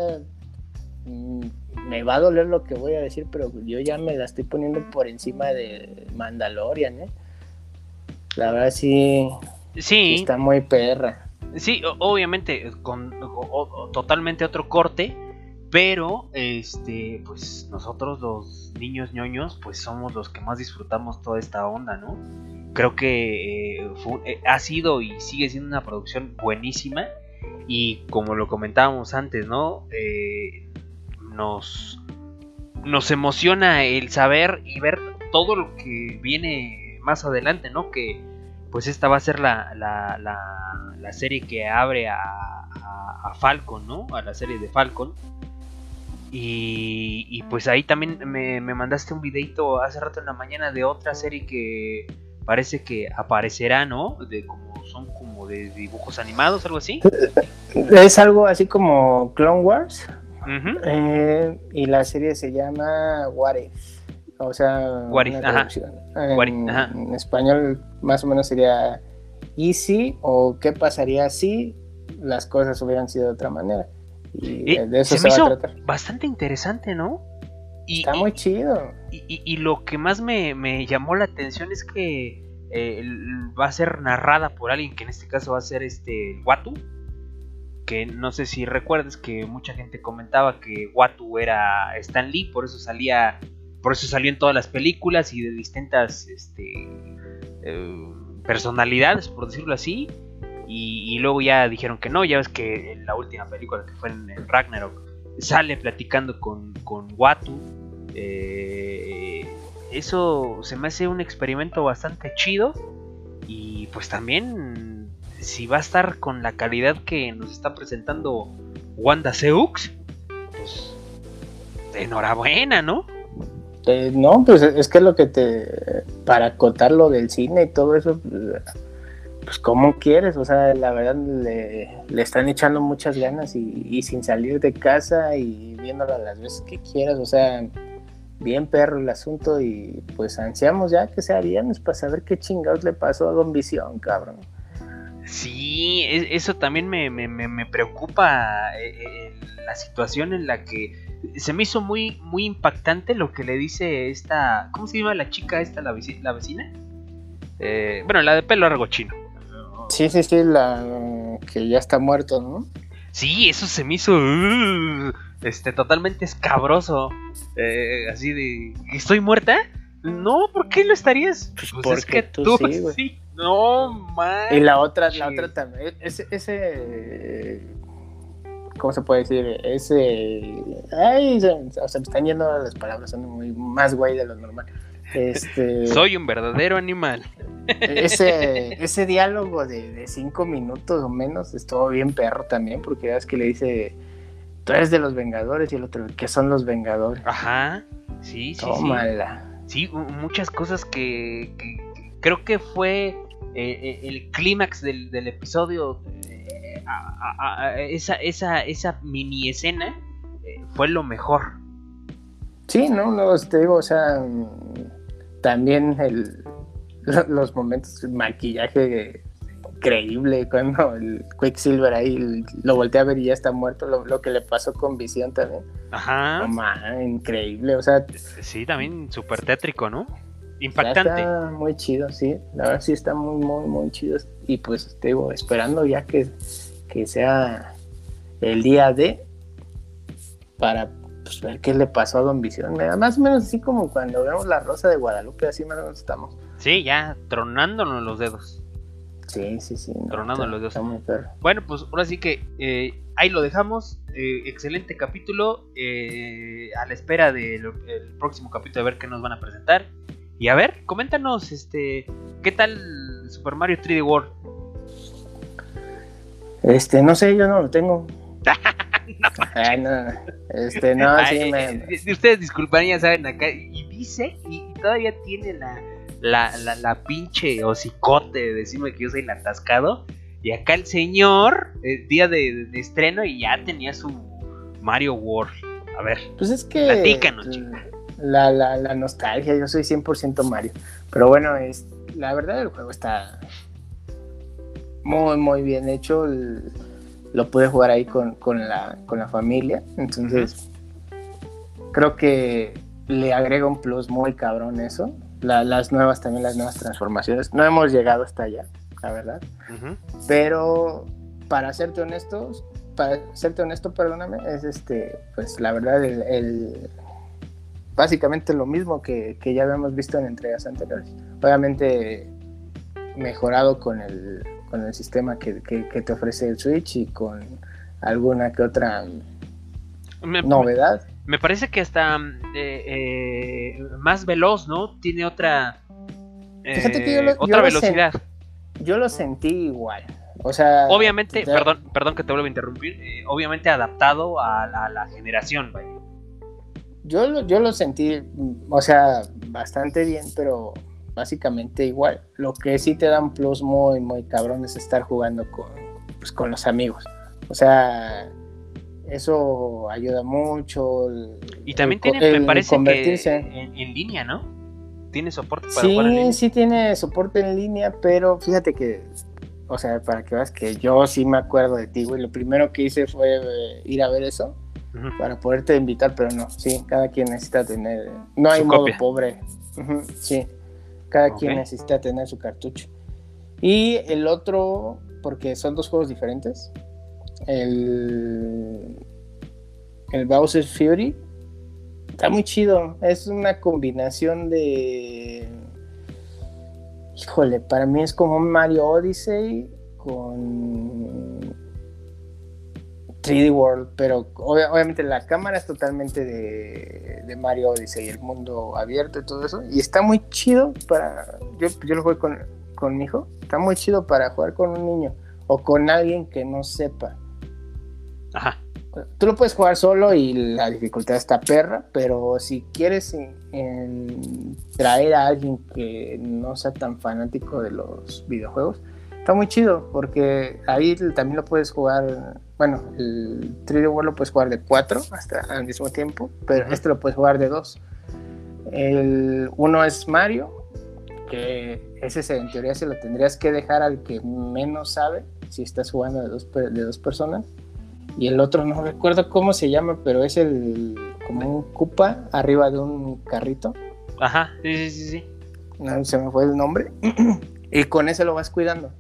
me va a doler lo que voy a decir, pero yo ya me la estoy poniendo por encima de Mandalorian, ¿eh? La verdad sí, sí. está muy perra. Sí, obviamente, con totalmente otro corte, pero este, pues nosotros los niños ñoños, pues somos los que más disfrutamos toda esta onda, ¿no? Creo que eh, eh, ha sido y sigue siendo una producción buenísima y como lo comentábamos antes, ¿no? Eh, nos, nos emociona el saber y ver todo lo que viene más adelante, ¿no? Que pues esta va a ser la, la, la, serie que abre a, a, a, Falcon, ¿no? A la serie de Falcon. Y, y pues ahí también me, me, mandaste un videito hace rato en la mañana de otra serie que parece que aparecerá, ¿no? De como son como de dibujos animados, algo así. Es algo así como Clone Wars. Uh -huh. eh, y la serie se llama What If. O sea, What if, ajá. En, What if, ajá. en, español más o menos sería Easy o qué pasaría si las cosas hubieran sido de otra manera. Y eh, de eso se, se, me va hizo a tratar. bastante interesante, ¿no? Y, Está muy chido. Y, y, y, lo que más me, me, llamó la atención es que eh, va a ser narrada por alguien que en este caso va a ser este Watu. Que no sé si recuerdas que mucha gente comentaba que Watu era Stan Lee, por eso salía, por eso salió en todas las películas y de distintas este, eh, personalidades, por decirlo así. Y, luego ya dijeron que no, ya ves que en la última película que fue en, en Ragnarok sale platicando con, con Watu. Eh, eso se me hace un experimento bastante chido. Y pues también, si va a estar con la calidad que nos está presentando Wanda Seux, pues enhorabuena, ¿no? Eh, no, pues es que lo que te. Para acotar lo del cine y todo eso, pues como quieres, o sea, la verdad le, le están echando muchas ganas y, sin salir de casa y viéndola las veces que quieras, o sea, bien perro el asunto y pues ansiamos ya que sea viernes para saber qué chingados le pasó a Don Visión, cabrón. Sí, eso también me, me, me preocupa eh, la situación en la que se me hizo muy, muy impactante lo que le dice esta, ¿cómo se llama la chica esta, la, vecina? La vecina? Eh, bueno, la de pelo largo chino. Sí, sí, sí, la que ya está muerto, ¿no? Sí, eso se me hizo uh, este totalmente escabroso. Eh, así de, ¿estoy muerta? No, ¿por qué lo estarías? Pues, pues es que tú, tú sí, sí. No, man. Y la otra, la otra también. Ese, ese ¿cómo se puede decir? Ese. Ay, se, o sea, me están yendo las palabras, son muy más guay de lo normal. Este, Soy un verdadero animal. Ese, ese diálogo de, de, cinco minutos o menos estuvo bien perro también, porque es que le dice, tú eres de los Vengadores y el otro, ¿qué son los Vengadores? Ajá, sí, sí. Tómala. Sí, sí muchas cosas que, que, que creo que fue eh, el clímax del, del, episodio. Eh, a, a, a, esa, esa, esa mini escena eh, fue lo mejor. Sí, no, no, te digo, o sea, también el, los momentos, el maquillaje increíble cuando el Quicksilver ahí lo voltea a ver y ya está muerto, lo, lo que le pasó con Visión también. Ajá. Oh, man, increíble, o sea. Sí, también súper tétrico, ¿no? Impactante. Está muy chido, sí, la verdad sí está muy, muy, muy chido. Y pues te digo, esperando ya que, que sea el día de para pues, ver qué le pasó a Don Visión. Más o menos así como cuando vemos la Rosa de Guadalupe, así más o menos estamos. Sí, ya tronándonos los dedos. Sí, sí, sí. No, tronando los dedos. Está muy perro. Bueno, pues ahora sí que eh, ahí lo dejamos. Eh, excelente capítulo. Eh, a la espera del de próximo capítulo, a ver qué nos van a presentar. Y a ver, coméntanos, este, ¿qué tal Super Mario 3D World? Este, no sé, yo no lo tengo. no, Ay, no, este, no, Ay, sí me... eh, Ustedes disculpan, ya saben acá, y dice, y todavía tiene la, la, la, la pinche hocicote de decirme que yo soy el atascado. Y acá el señor, el día de, de estreno, y ya tenía su Mario World. A ver, Pues es que... platícanos, chica. La, la, la, nostalgia, yo soy 100% Mario. Pero bueno, es, la verdad el juego está muy, muy bien hecho. El, lo pude jugar ahí con, con, la, con la familia. Entonces, uh -huh. creo que le agrega un plus muy cabrón eso. La, las nuevas, también las nuevas transformaciones. No hemos llegado hasta allá, la verdad. Uh -huh. Pero, para serte honestos, para serte honesto, perdóname, es este, pues la verdad, el, el básicamente lo mismo que, que, ya habíamos visto en entregas anteriores. Obviamente mejorado con el, con el sistema que, que, que te ofrece el Switch y con alguna que otra me, novedad. Me, me, parece que hasta eh, eh, más veloz, ¿no? Tiene otra, Fíjate que yo lo, otra yo velocidad. Lo yo lo sentí igual. O sea, obviamente, perdón, perdón que te vuelvo a interrumpir, eh, obviamente adaptado a, la generación, Yo lo, yo lo sentí, mm, o sea, bastante bien, pero básicamente igual. Lo que sí te da un plus muy, muy cabrón es estar jugando con, pues, con los amigos. O sea, eso ayuda mucho. y también tiene, me parece que en, línea, ¿no? Tiene soporte para sí, jugar en línea. Sí, tiene soporte en línea, pero fíjate que, o sea, para que veas que yo sí me acuerdo de ti, güey. Lo primero que hice fue eh, ir a ver eso para poderte invitar, pero no, sí, cada quien necesita tener. No hay modo pobre. sí, cada quien necesita tener su cartucho. Y el otro, porque son dos juegos diferentes el, el Bowser Fury está muy chido. Es una combinación de. Híjole, para mí es como Mario Odyssey con 3D World, pero obviamente la cámara es totalmente de, de, Mario Odyssey, el mundo abierto y todo eso. Y está muy chido para. Yo, yo lo juego con, con mi hijo. Está muy chido para jugar con un niño o con alguien que no sepa. Ajá. Tú lo puedes jugar solo y la dificultad está perra, pero si quieres traer a alguien que no sea tan fanático de los videojuegos, está muy chido porque ahí también lo puedes jugar, bueno, el 3D World lo puedes jugar de 4 hasta al mismo tiempo, pero este lo puedes jugar de 2. El uno es Mario, que ese en teoría se lo tendrías que dejar al que menos sabe si estás jugando de dos, de dos personas y el otro no recuerdo cómo se llama, pero es el como un cupa arriba de un carrito. Ajá, sí, sí, sí, sí. No, se me fue el nombre. y con ese lo vas cuidando.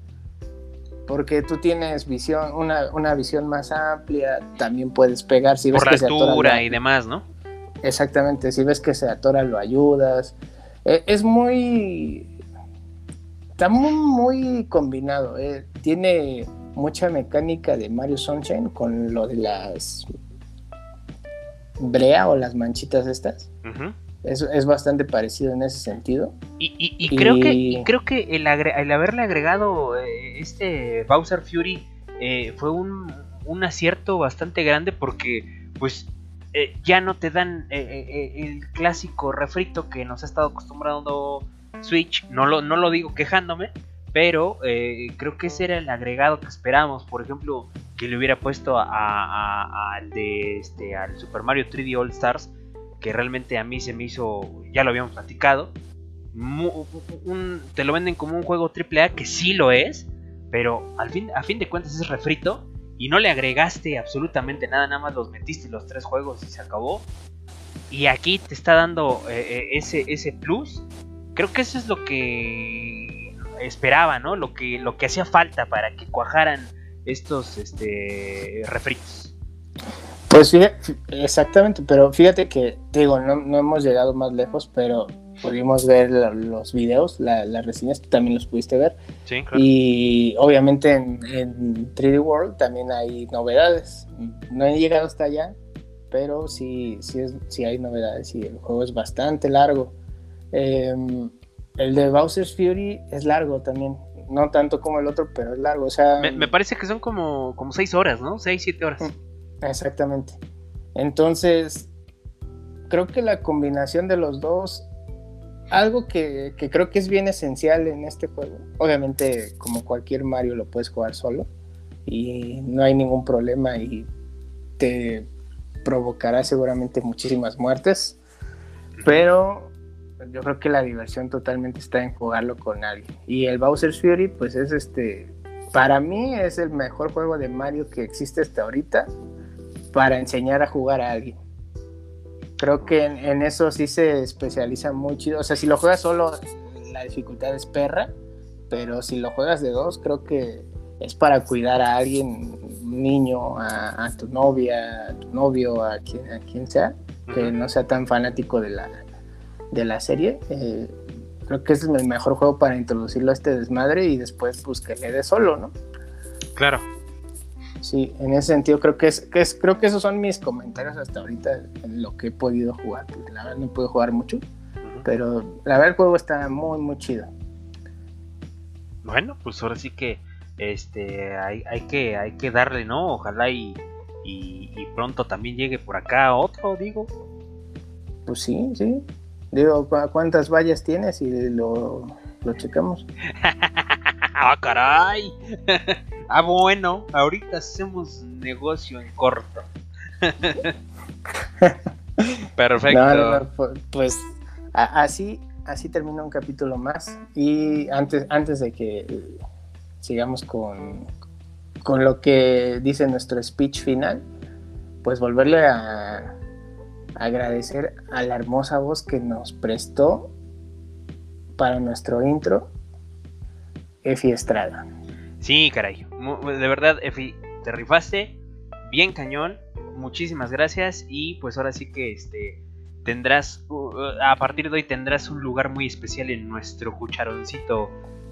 Porque tú tienes visión, una, una visión más amplia, también puedes pegar si ves Por la altura y demás, ¿no? Exactamente, si ves que se atora lo ayudas. E, es muy... Está muy, muy combinado. Eh. Tiene mucha mecánica de Mario Sunshine con lo de las brea o las manchitas estas. Es, bastante parecido en ese sentido. Y, creo que creo que el, haberle agregado eh, este Bowser Fury eh, fue un, acierto bastante grande porque pues eh, ya no te dan el clásico refrito que nos ha estado acostumbrando Switch. No lo, no lo digo quejándome, pero creo que ese era el agregado que esperábamos. Por ejemplo, que le hubiera puesto al de este al Super Mario 3D All Stars, que realmente a mí se me hizo, ya lo habíamos platicado. te lo venden como un juego AAA que sí lo es, pero al fin, a fin de cuentas es refrito y no le agregaste absolutamente nada, nada más los metiste los tres juegos y se acabó. Y aquí te está dando eh, eh, ese, ese plus. Creo que eso es lo que esperaba, ¿no? Lo que, lo que hacía falta para que cuajaran estos este, refritos. Pues fíjate, exactamente, pero fíjate que, digo, no, hemos llegado más lejos, pero pudimos ver los videos, las reseñas, tú también los pudiste ver. Sí, claro. Y obviamente en, 3D World también hay novedades. No he llegado hasta allá, pero sí, sí, es, sí hay novedades y el juego es bastante largo. Eh, el de Bowser's Fury es largo también. No tanto como el otro, pero es largo. O sea. Me, parece que son como, como seis horas, ¿no? Seis, siete horas. Exactamente. Entonces, creo que la combinación de los dos. Algo que, que creo que es bien esencial en este juego. Obviamente, como cualquier Mario, lo puedes jugar solo. Y no hay ningún problema. Y te provocará seguramente muchísimas muertes. Pero yo creo que la diversión totalmente está en jugarlo con alguien. Y el Bowser's Fury, pues es este, para mí es el mejor juego de Mario que existe hasta ahorita para enseñar a jugar a alguien. Creo que en, eso sí se especializa muy chido. O sea, si lo juegas solo, la dificultad es perra, pero si lo juegas de dos, creo que es para cuidar a alguien, un niño, a, tu novia, a tu novio, a quien, a sea, que no sea tan fanático de la, de la serie. Eh, creo que es el mejor juego para introducirlo a este desmadre y después pues que le dé solo, ¿no? Claro. Sí, en ese sentido creo que es, que es creo que esos son mis comentarios hasta ahorita en lo que he podido jugar, porque la verdad no puedo jugar mucho, pero la verdad el juego está muy muy chido. Bueno, pues ahora sí que este hay, hay que hay que darle, ¿no? Ojalá y, y, y pronto también llegue por acá otro, digo. Pues sí, sí. Digo, ¿cu- ¿cuántas vallas tienes? Y lo, lo checamos. ¡Ah, caray! ah, bueno, ahorita hacemos negocio en corto. Perfecto. No, no, no, pu- pues a- así, así termina un capítulo más. Y antes, antes de que sigamos con, con lo que dice nuestro speech final, pues volverle a agradecer a la hermosa voz que nos prestó para nuestro intro, Efi Estrada. Sí, caray. De verdad, Efi, te rifaste. Bien cañón. Muchísimas gracias. Y pues ahora sí que este tendrás. uh, a partir de hoy tendrás un lugar muy especial en nuestro cucharoncito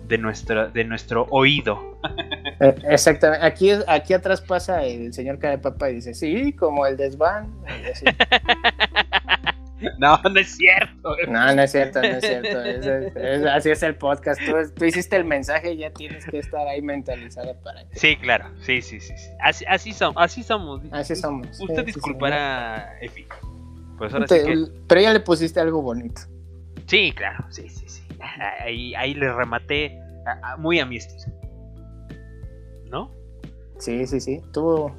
de nuestro, de nuestro oído. Eh, Exactamente. Aquí, aquí atrás pasa el señor cara de papa y dice, sí, como el desván. Y así. No, no es cierto. No, no es cierto, no es cierto. Es- es- es- así es el podcast. Tú, tú hiciste el mensaje y ya tienes que estar ahí mentalizada para que. Sí, claro. Sí, sí, sí. sí. Así, así, som- así somos. Así somos. Usted Sí, sí, disculpará, Efi. Pues sí. ahora sí que. Pero ya le pusiste algo bonito. Sí, claro. Sí, sí, sí. Ahí, ahí le rematé muy a mi estilo. ¿No? Sí, sí, sí. Tuvo.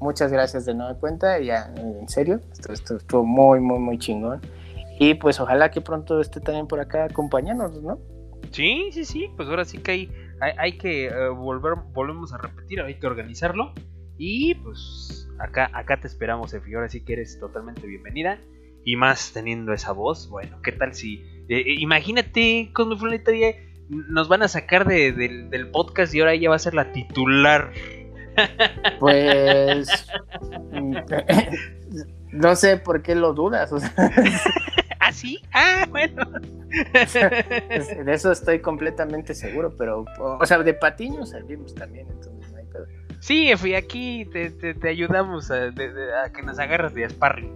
Muchas gracias de nueva cuenta. Ya, en serio. Esto, esto estuvo muy, muy, muy chingón. Y pues ojalá que pronto esté también por acá acompañándonos, ¿no? Sí, sí, sí, pues ahora sí que hay, hay, hay que eh, volver, volvemos a repetir, hay que organizarlo. Y pues acá, acá te esperamos, Efi, ahora sí que eres totalmente bienvenida. Y más teniendo esa voz, bueno, ¿qué tal si... eh, eh, imagínate, Cosmoflonita, ya nos van a sacar de- del- del podcast y ahora ella va a ser la titular. Pues. no sé por qué lo dudas. o sea, ¿Ah, sí? Ah, bueno. de eso estoy completamente seguro. Pero, o sea, de patiño servimos también. Entonces, no hay pedo. Sí, Efi, aquí te, te- te ayudamos a, de- de- a que nos agarras de sparring.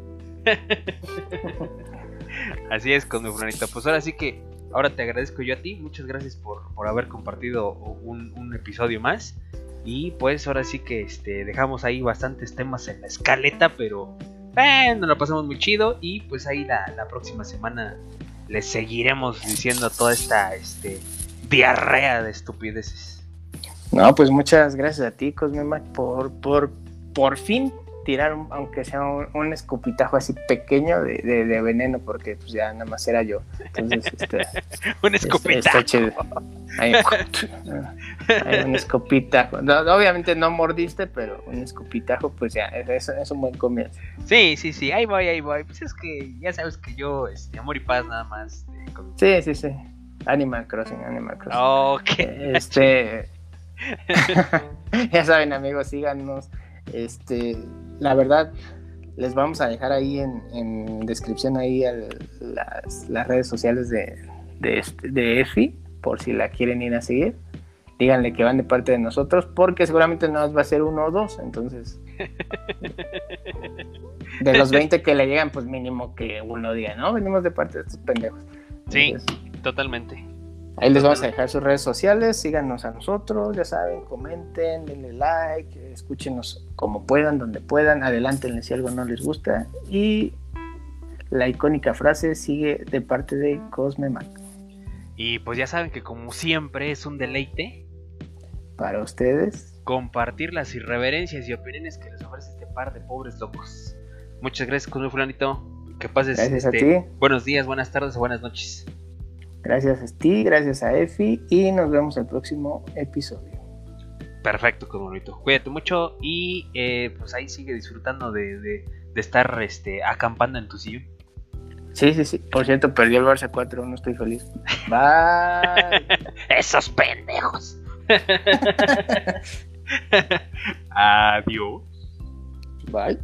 Así es, con mi Brunito. Pues ahora sí que, ahora te agradezco yo a ti. Muchas gracias por, por haber compartido un, un episodio más. Y pues ahora sí que este, dejamos ahí bastantes temas en la escaleta, pero eh, nos lo pasamos muy chido. Y pues ahí la, la próxima semana les seguiremos diciendo toda esta este, diarrea de estupideces. No, pues muchas gracias a ti, Cosmemac, por, por, por fin tirar, un- aunque sea un, un escupitajo así pequeño de, de- de veneno, porque pues ya nada más era yo. Entonces, este, Un chido. Ahí, ahí un escupitajo. No, obviamente no mordiste, pero un escupitajo, pues ya, es, es un buen comienzo. Sí, sí, sí, ahí voy, ahí voy. Pues es que ya sabes que yo, este, amor y paz nada más. este, Sí, sí, sí. Animal Crossing, Animal Crossing. Ok. Este, ya saben, amigos, síganos. Este, la verdad, les vamos a dejar ahí en, en descripción ahí al- las, las redes sociales de, de, este- de Efi, por si la quieren ir a seguir. Díganle que van de parte de nosotros, porque seguramente no va a ser uno o dos, entonces. De los 20 que le llegan, pues mínimo que uno diga, ¿no? Venimos de parte de estos pendejos. Sí, totalmente. Ahí les vamos a dejar sus redes sociales, síganos a nosotros, ya saben, comenten, denle like, escúchenos como puedan, donde puedan, adelántenle si algo no les gusta y la icónica frase sigue de parte de Cosme Mac. Y pues ya saben que como siempre es un deleite Para ustedes, compartir las irreverencias y opiniones que les ofrece este par de pobres locos. Muchas gracias, Cosmo Fulanito. Que pases Gracias a este, ti. buenos días, buenas tardes o buenas noches. Gracias a ti, gracias a Efi y nos vemos el próximo episodio. Perfecto, Cosmonito. Cuídate mucho y eh, pues ahí sigue disfrutando de, de- de estar este, acampando en tu sillón. Sí, sí, sí. Por cierto, perdió el Barça 4, no estoy feliz. Bye. Esos pendejos. Adiós. Bye.